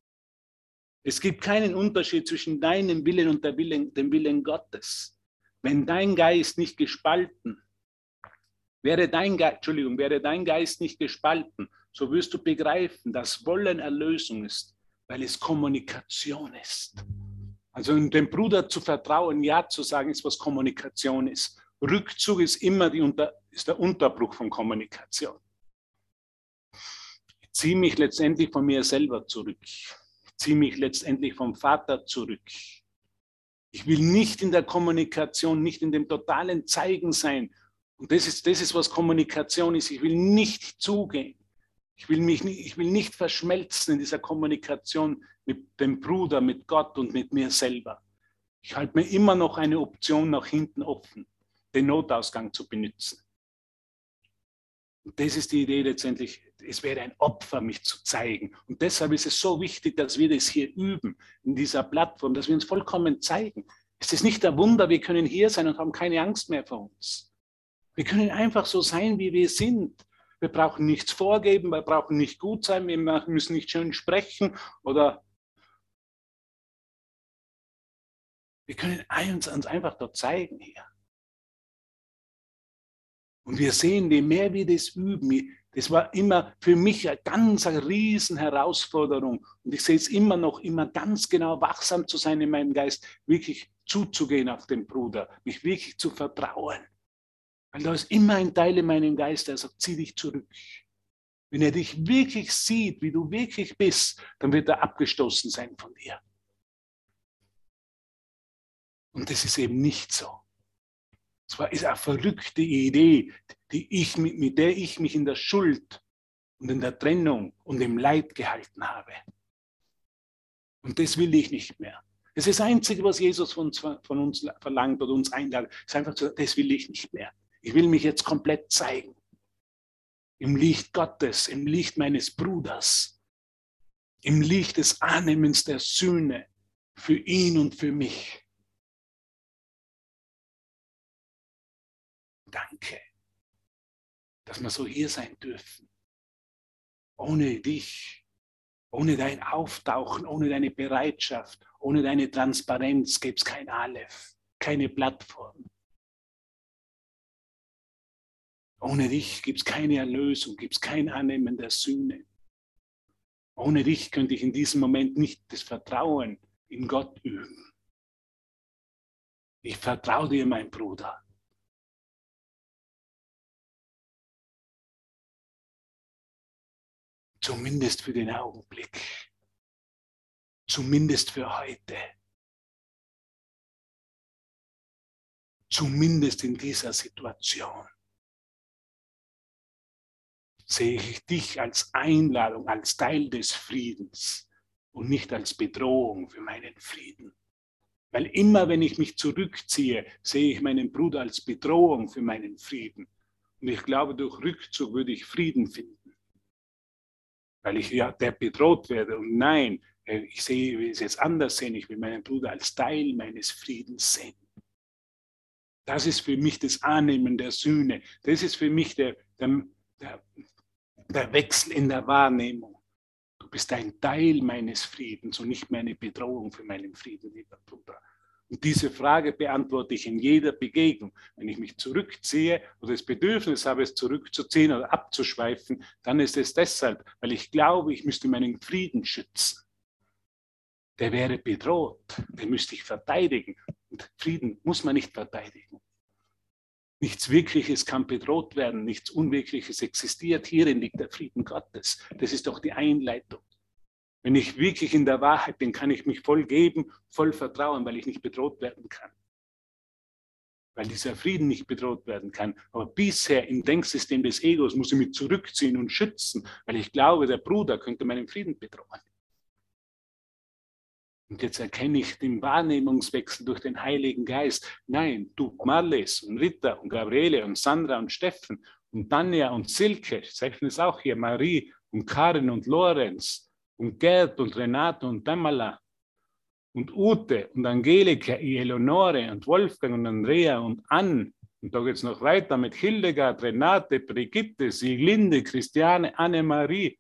Es gibt keinen Unterschied zwischen deinem Willen und Willen, dem Willen Gottes. Wenn dein Geist nicht gespalten, wäre dein, Ge Entschuldigung, wäre dein Geist nicht gespalten, so wirst du begreifen, dass Wollen Erlösung ist, weil es Kommunikation ist. Also dem Bruder zu vertrauen, Ja zu sagen, ist, was Kommunikation ist. Rückzug ist immer Unter, ist der Unterbruch von Kommunikation. Ich ziehe mich letztendlich von mir selber zurück. Ziehe mich letztendlich vom Vater zurück. Ich will nicht in der Kommunikation, nicht in dem totalen Zeigen sein. Und das ist, das ist, was Kommunikation ist. Ich will nicht zugehen. Ich will, mich ich will nicht verschmelzen in dieser Kommunikation mit dem Bruder, mit Gott und mit mir selber. Ich halte mir immer noch eine Option nach hinten offen, den Notausgang zu benutzen. Das ist die Idee letztendlich. Es wäre ein Opfer, mich zu zeigen. Und deshalb ist es so wichtig, dass wir das hier üben, in dieser Plattform, dass wir uns vollkommen zeigen. Es ist nicht der Wunder, wir können hier sein und haben keine Angst mehr vor uns. Wir können einfach so sein, wie wir sind. Wir brauchen nichts vorgeben, wir brauchen nicht gut sein, wir müssen nicht schön sprechen oder wir können uns einfach dort zeigen hier. Und wir sehen, je mehr wir das üben, das war immer für mich eine ganz eine riesen Herausforderung. Und ich sehe es immer noch, immer ganz genau wachsam zu sein in meinem Geist, wirklich zuzugehen auf den Bruder, mich wirklich zu vertrauen. Weil da ist immer ein Teil in meinem Geist, der sagt, zieh dich zurück. Wenn er dich wirklich sieht, wie du wirklich bist, dann wird er abgestoßen sein von dir. Und das ist eben nicht so. Es war, ist eine verrückte Idee, die ich, mit der ich mich in der Schuld und in der Trennung und im Leid gehalten habe. Und das will ich nicht mehr. Das ist das Einzige, was Jesus von uns, von uns verlangt oder uns einladet. Ist einfach so, das will ich nicht mehr. Ich will mich jetzt komplett zeigen. Im Licht Gottes, im Licht meines Bruders, im Licht des Annehmens der Sühne für ihn und für mich. Danke, dass wir so hier sein dürfen. Ohne dich, ohne dein Auftauchen, ohne deine Bereitschaft, ohne deine Transparenz gäbe es kein Aleph, keine Plattform. Ohne dich gibt es keine Erlösung, gibt es kein Annehmen der Sühne. Ohne dich könnte ich in diesem Moment nicht das Vertrauen in Gott üben. Ich vertraue dir, mein Bruder. Zumindest für den Augenblick. Zumindest für heute. Zumindest in dieser Situation sehe ich dich als Einladung, als Teil des Friedens und nicht als Bedrohung für meinen Frieden. Weil immer, wenn ich mich zurückziehe, sehe ich meinen Bruder als Bedrohung für meinen Frieden. Und ich glaube, durch Rückzug würde ich Frieden finden. Weil ich ja der bedroht werde. Und nein, ich sehe, will es jetzt anders sehen. Ich will meinen Bruder als Teil meines Friedens sehen. Das ist für mich das Annehmen der Sühne. Das ist für mich der, der, der, der Wechsel in der Wahrnehmung. Du bist ein Teil meines Friedens und nicht mehr eine Bedrohung für meinen Frieden, lieber Bruder. Und diese Frage beantworte ich in jeder Begegnung. Wenn ich mich zurückziehe oder das Bedürfnis habe, es zurückzuziehen oder abzuschweifen, dann ist es deshalb, weil ich glaube, ich müsste meinen Frieden schützen. Der wäre bedroht, den müsste ich verteidigen. Und Frieden muss man nicht verteidigen. Nichts Wirkliches kann bedroht werden, nichts Unwirkliches existiert. Hierin liegt der Frieden Gottes. Das ist doch die Einleitung. Wenn ich wirklich in der Wahrheit bin, kann ich mich voll geben, voll vertrauen, weil ich nicht bedroht werden kann. Weil dieser Frieden nicht bedroht werden kann. Aber bisher im Denksystem des Egos muss ich mich zurückziehen und schützen, weil ich glaube, der Bruder könnte meinen Frieden bedrohen. Und jetzt erkenne ich den Wahrnehmungswechsel durch den Heiligen Geist. Nein, du Marles und Rita und Gabriele und Sandra und Steffen und Tanja und Silke, zeichnen es auch hier, Marie und Karin und Lorenz und Gerd und Renate und Tamala und Ute und Angelika, Eleonore und Wolfgang und Andrea und Ann. Und da geht es noch weiter mit Hildegard, Renate, Brigitte, Sieglinde, Christiane, Annemarie,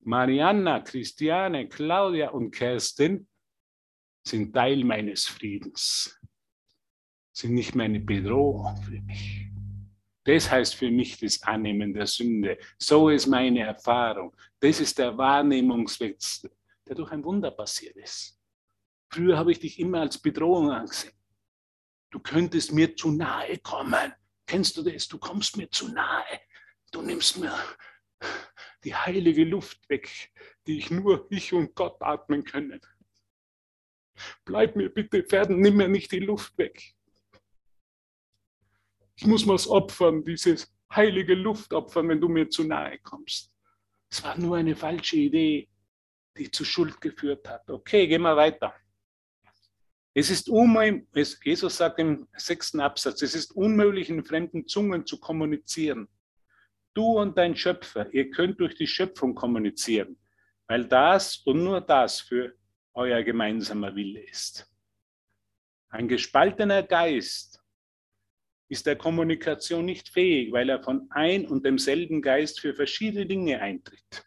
Marianna, Christiane, Claudia und Kerstin sind Teil meines Friedens, sind nicht meine Bedrohung für mich. Das heißt für mich das Annehmen der Sünde. So ist meine Erfahrung. Das ist der Wahrnehmungswechsel, der durch ein Wunder passiert ist. Früher habe ich dich immer als Bedrohung angesehen. Du könntest mir zu nahe kommen. Kennst du das? Du kommst mir zu nahe. Du nimmst mir die heilige Luft weg, die ich nur ich und Gott atmen können. Bleib mir bitte fern, nimm mir nicht die Luft weg. Ich muss was opfern, dieses heilige Luft opfern, wenn du mir zu nahe kommst. Es war nur eine falsche Idee, die zu Schuld geführt hat. Okay, gehen wir weiter. Es ist unmöglich, Jesus sagt im sechsten Absatz, es ist unmöglich, in fremden Zungen zu kommunizieren. Du und dein Schöpfer, ihr könnt durch die Schöpfung kommunizieren, weil das und nur das für euer gemeinsamer Wille ist. Ein gespaltener Geist ist der Kommunikation nicht fähig, weil er von ein und demselben Geist für verschiedene Dinge eintritt.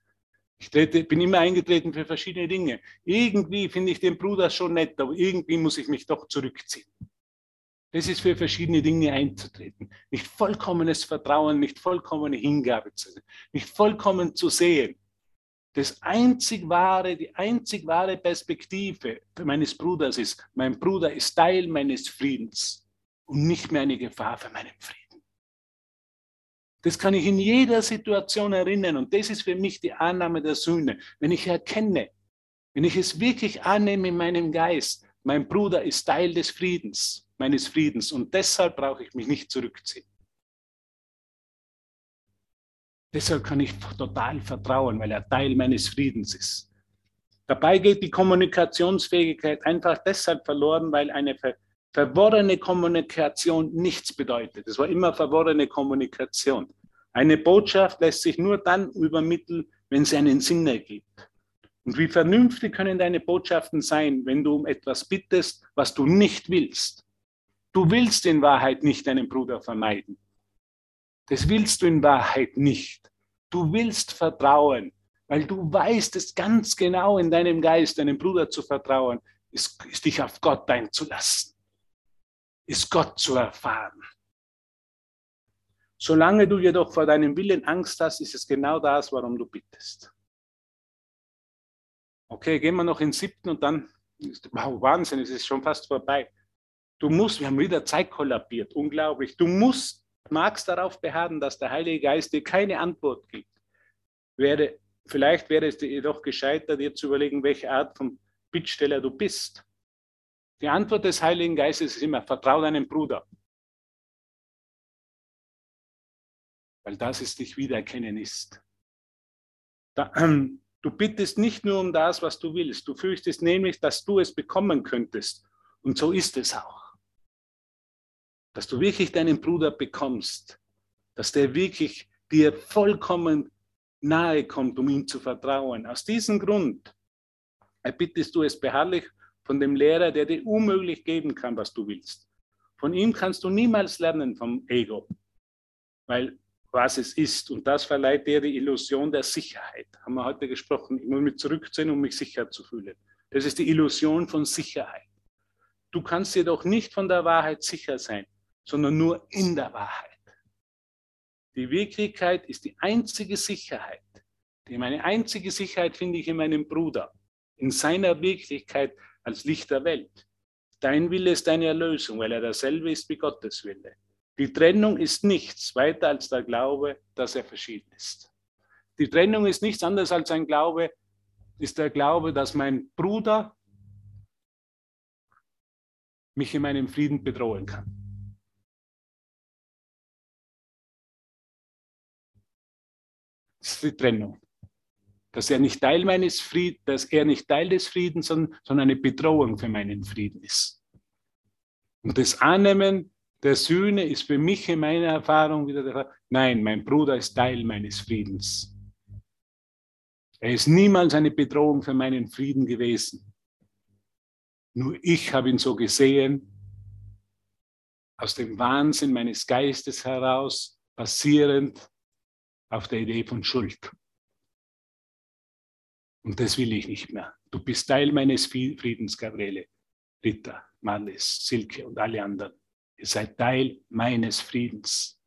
Ich trete, bin immer eingetreten für verschiedene Dinge. Irgendwie finde ich den Bruder schon nett, aber irgendwie muss ich mich doch zurückziehen. Das ist für verschiedene Dinge einzutreten. Nicht vollkommenes Vertrauen, nicht vollkommene Hingabe zu sehen, nicht vollkommen zu sehen, das einzig wahre, die einzig wahre Perspektive meines Bruders ist, mein Bruder ist Teil meines Friedens und nicht mehr eine Gefahr für meinen Frieden. Das kann ich in jeder Situation erinnern und das ist für mich die Annahme der Sühne. Wenn ich erkenne, wenn ich es wirklich annehme in meinem Geist, mein Bruder ist Teil des Friedens, meines Friedens und deshalb brauche ich mich nicht zurückziehen. Deshalb kann ich total vertrauen, weil er Teil meines Friedens ist. Dabei geht die Kommunikationsfähigkeit einfach deshalb verloren, weil eine verworrene Kommunikation nichts bedeutet. Es war immer verworrene Kommunikation. Eine Botschaft lässt sich nur dann übermitteln, wenn sie einen Sinn ergibt. Und wie vernünftig können deine Botschaften sein, wenn du um etwas bittest, was du nicht willst? Du willst in Wahrheit nicht deinen Bruder vermeiden. Das willst du in Wahrheit nicht. Du willst vertrauen, weil du weißt es ganz genau in deinem Geist, deinem Bruder zu vertrauen, ist, ist dich auf Gott einzulassen, ist Gott zu erfahren. Solange du jedoch vor deinem Willen Angst hast, ist es genau das, warum du bittest. Okay, gehen wir noch in den siebten und dann, wow, Wahnsinn, es ist schon fast vorbei. Du musst, wir haben wieder Zeit kollabiert, unglaublich. Du musst magst darauf beharren, dass der Heilige Geist dir keine Antwort gibt. Wäre, vielleicht wäre es dir jedoch gescheiter, dir zu überlegen, welche Art von Bittsteller du bist. Die Antwort des Heiligen Geistes ist immer, vertraue deinem Bruder. Weil das es dich wiedererkennen ist. Da, ähm, du bittest nicht nur um das, was du willst. Du fürchtest nämlich, dass du es bekommen könntest. Und so ist es auch dass du wirklich deinen Bruder bekommst, dass der wirklich dir vollkommen nahe kommt, um ihm zu vertrauen. Aus diesem Grund erbittest du es beharrlich von dem Lehrer, der dir unmöglich geben kann, was du willst. Von ihm kannst du niemals lernen vom Ego, weil was es ist. Und das verleiht dir die Illusion der Sicherheit. Haben wir heute gesprochen. Muss mich zurückziehen, um mich sicher zu fühlen. Das ist die Illusion von Sicherheit. Du kannst jedoch nicht von der Wahrheit sicher sein sondern nur in der Wahrheit. Die Wirklichkeit ist die einzige Sicherheit. Die meine einzige Sicherheit finde ich in meinem Bruder, in seiner Wirklichkeit als Licht der Welt. dein Wille ist deine Erlösung, weil er derselbe ist wie Gottes Wille. Die Trennung ist nichts weiter als der Glaube, dass er verschieden ist. Die Trennung ist nichts anderes als ein Glaube, ist der Glaube, dass mein Bruder mich in meinem Frieden bedrohen kann. Das ist die Trennung. Dass er nicht Teil meines Friedens, dass er nicht Teil des Friedens, sondern, sondern eine Bedrohung für meinen Frieden ist. Und das Annehmen der Sühne ist für mich in meiner Erfahrung wieder der Fall. Nein, mein Bruder ist Teil meines Friedens. Er ist niemals eine Bedrohung für meinen Frieden gewesen. Nur ich habe ihn so gesehen, aus dem Wahnsinn meines Geistes heraus, basierend auf der Idee von Schuld. Und das will ich nicht mehr. Du bist Teil meines Friedens, Gabriele, Rita, Marlis, Silke und alle anderen. Ihr seid Teil meines Friedens.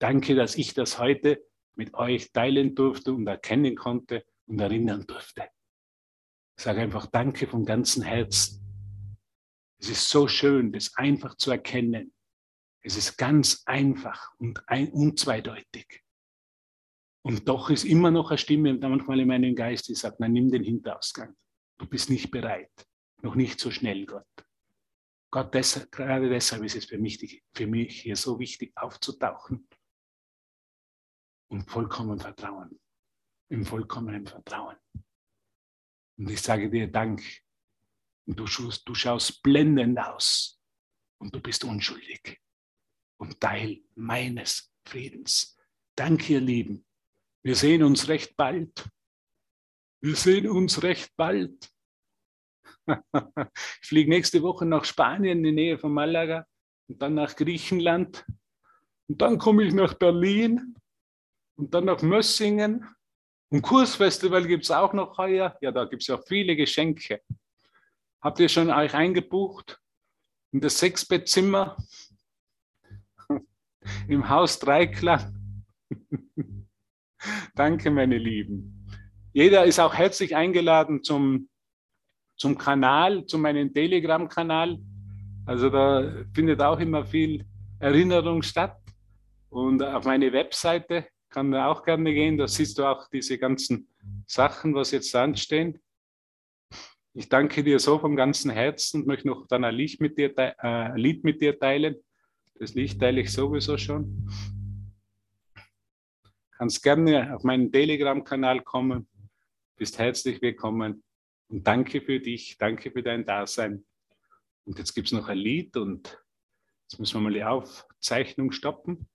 Danke, dass ich das heute mit euch teilen durfte und erkennen konnte und erinnern durfte. Ich sage einfach Danke vom ganzen Herzen. Es ist so schön, das einfach zu erkennen. Es ist ganz einfach und ein, unzweideutig. Und doch ist immer noch eine Stimme manchmal in meinem Geist, die sagt, nein, nimm den Hinterausgang. Du bist nicht bereit. Noch nicht so schnell, Gott. Gott, deshalb, gerade deshalb ist es für mich, für mich hier so wichtig aufzutauchen und vollkommen Vertrauen, im vollkommenen Vertrauen. Und ich sage dir Dank. Und du schaust, du schaust blendend aus und du bist unschuldig und Teil meines Friedens. Danke, ihr Lieben. Wir sehen uns recht bald. Wir sehen uns recht bald. ich fliege nächste Woche nach Spanien in die Nähe von Malaga und dann nach Griechenland. Und dann komme ich nach Berlin und dann nach Mössingen. Und Kursfestival gibt es auch noch heuer. Ja, da gibt es ja viele Geschenke. Habt ihr schon euch eingebucht? In das Sechsbettzimmer? Im Haus Dreiklang? Danke, meine Lieben. Jeder ist auch herzlich eingeladen zum zum Kanal, zu meinem Telegram-Kanal. Also da findet auch immer viel Erinnerung statt. Und auf meine Webseite kann da auch gerne gehen. Da siehst du auch diese ganzen Sachen, was jetzt anstehen. Ich danke dir so vom ganzen Herzen und möchte noch dann ein Lied mit dir, äh, Lied mit dir teilen. Das Lied teile ich sowieso schon. Kannst gerne auf meinen Telegram-Kanal kommen. Bist herzlich willkommen. Und danke für dich, danke für dein Dasein. Und jetzt gibt es noch ein Lied und jetzt müssen wir mal die Aufzeichnung stoppen.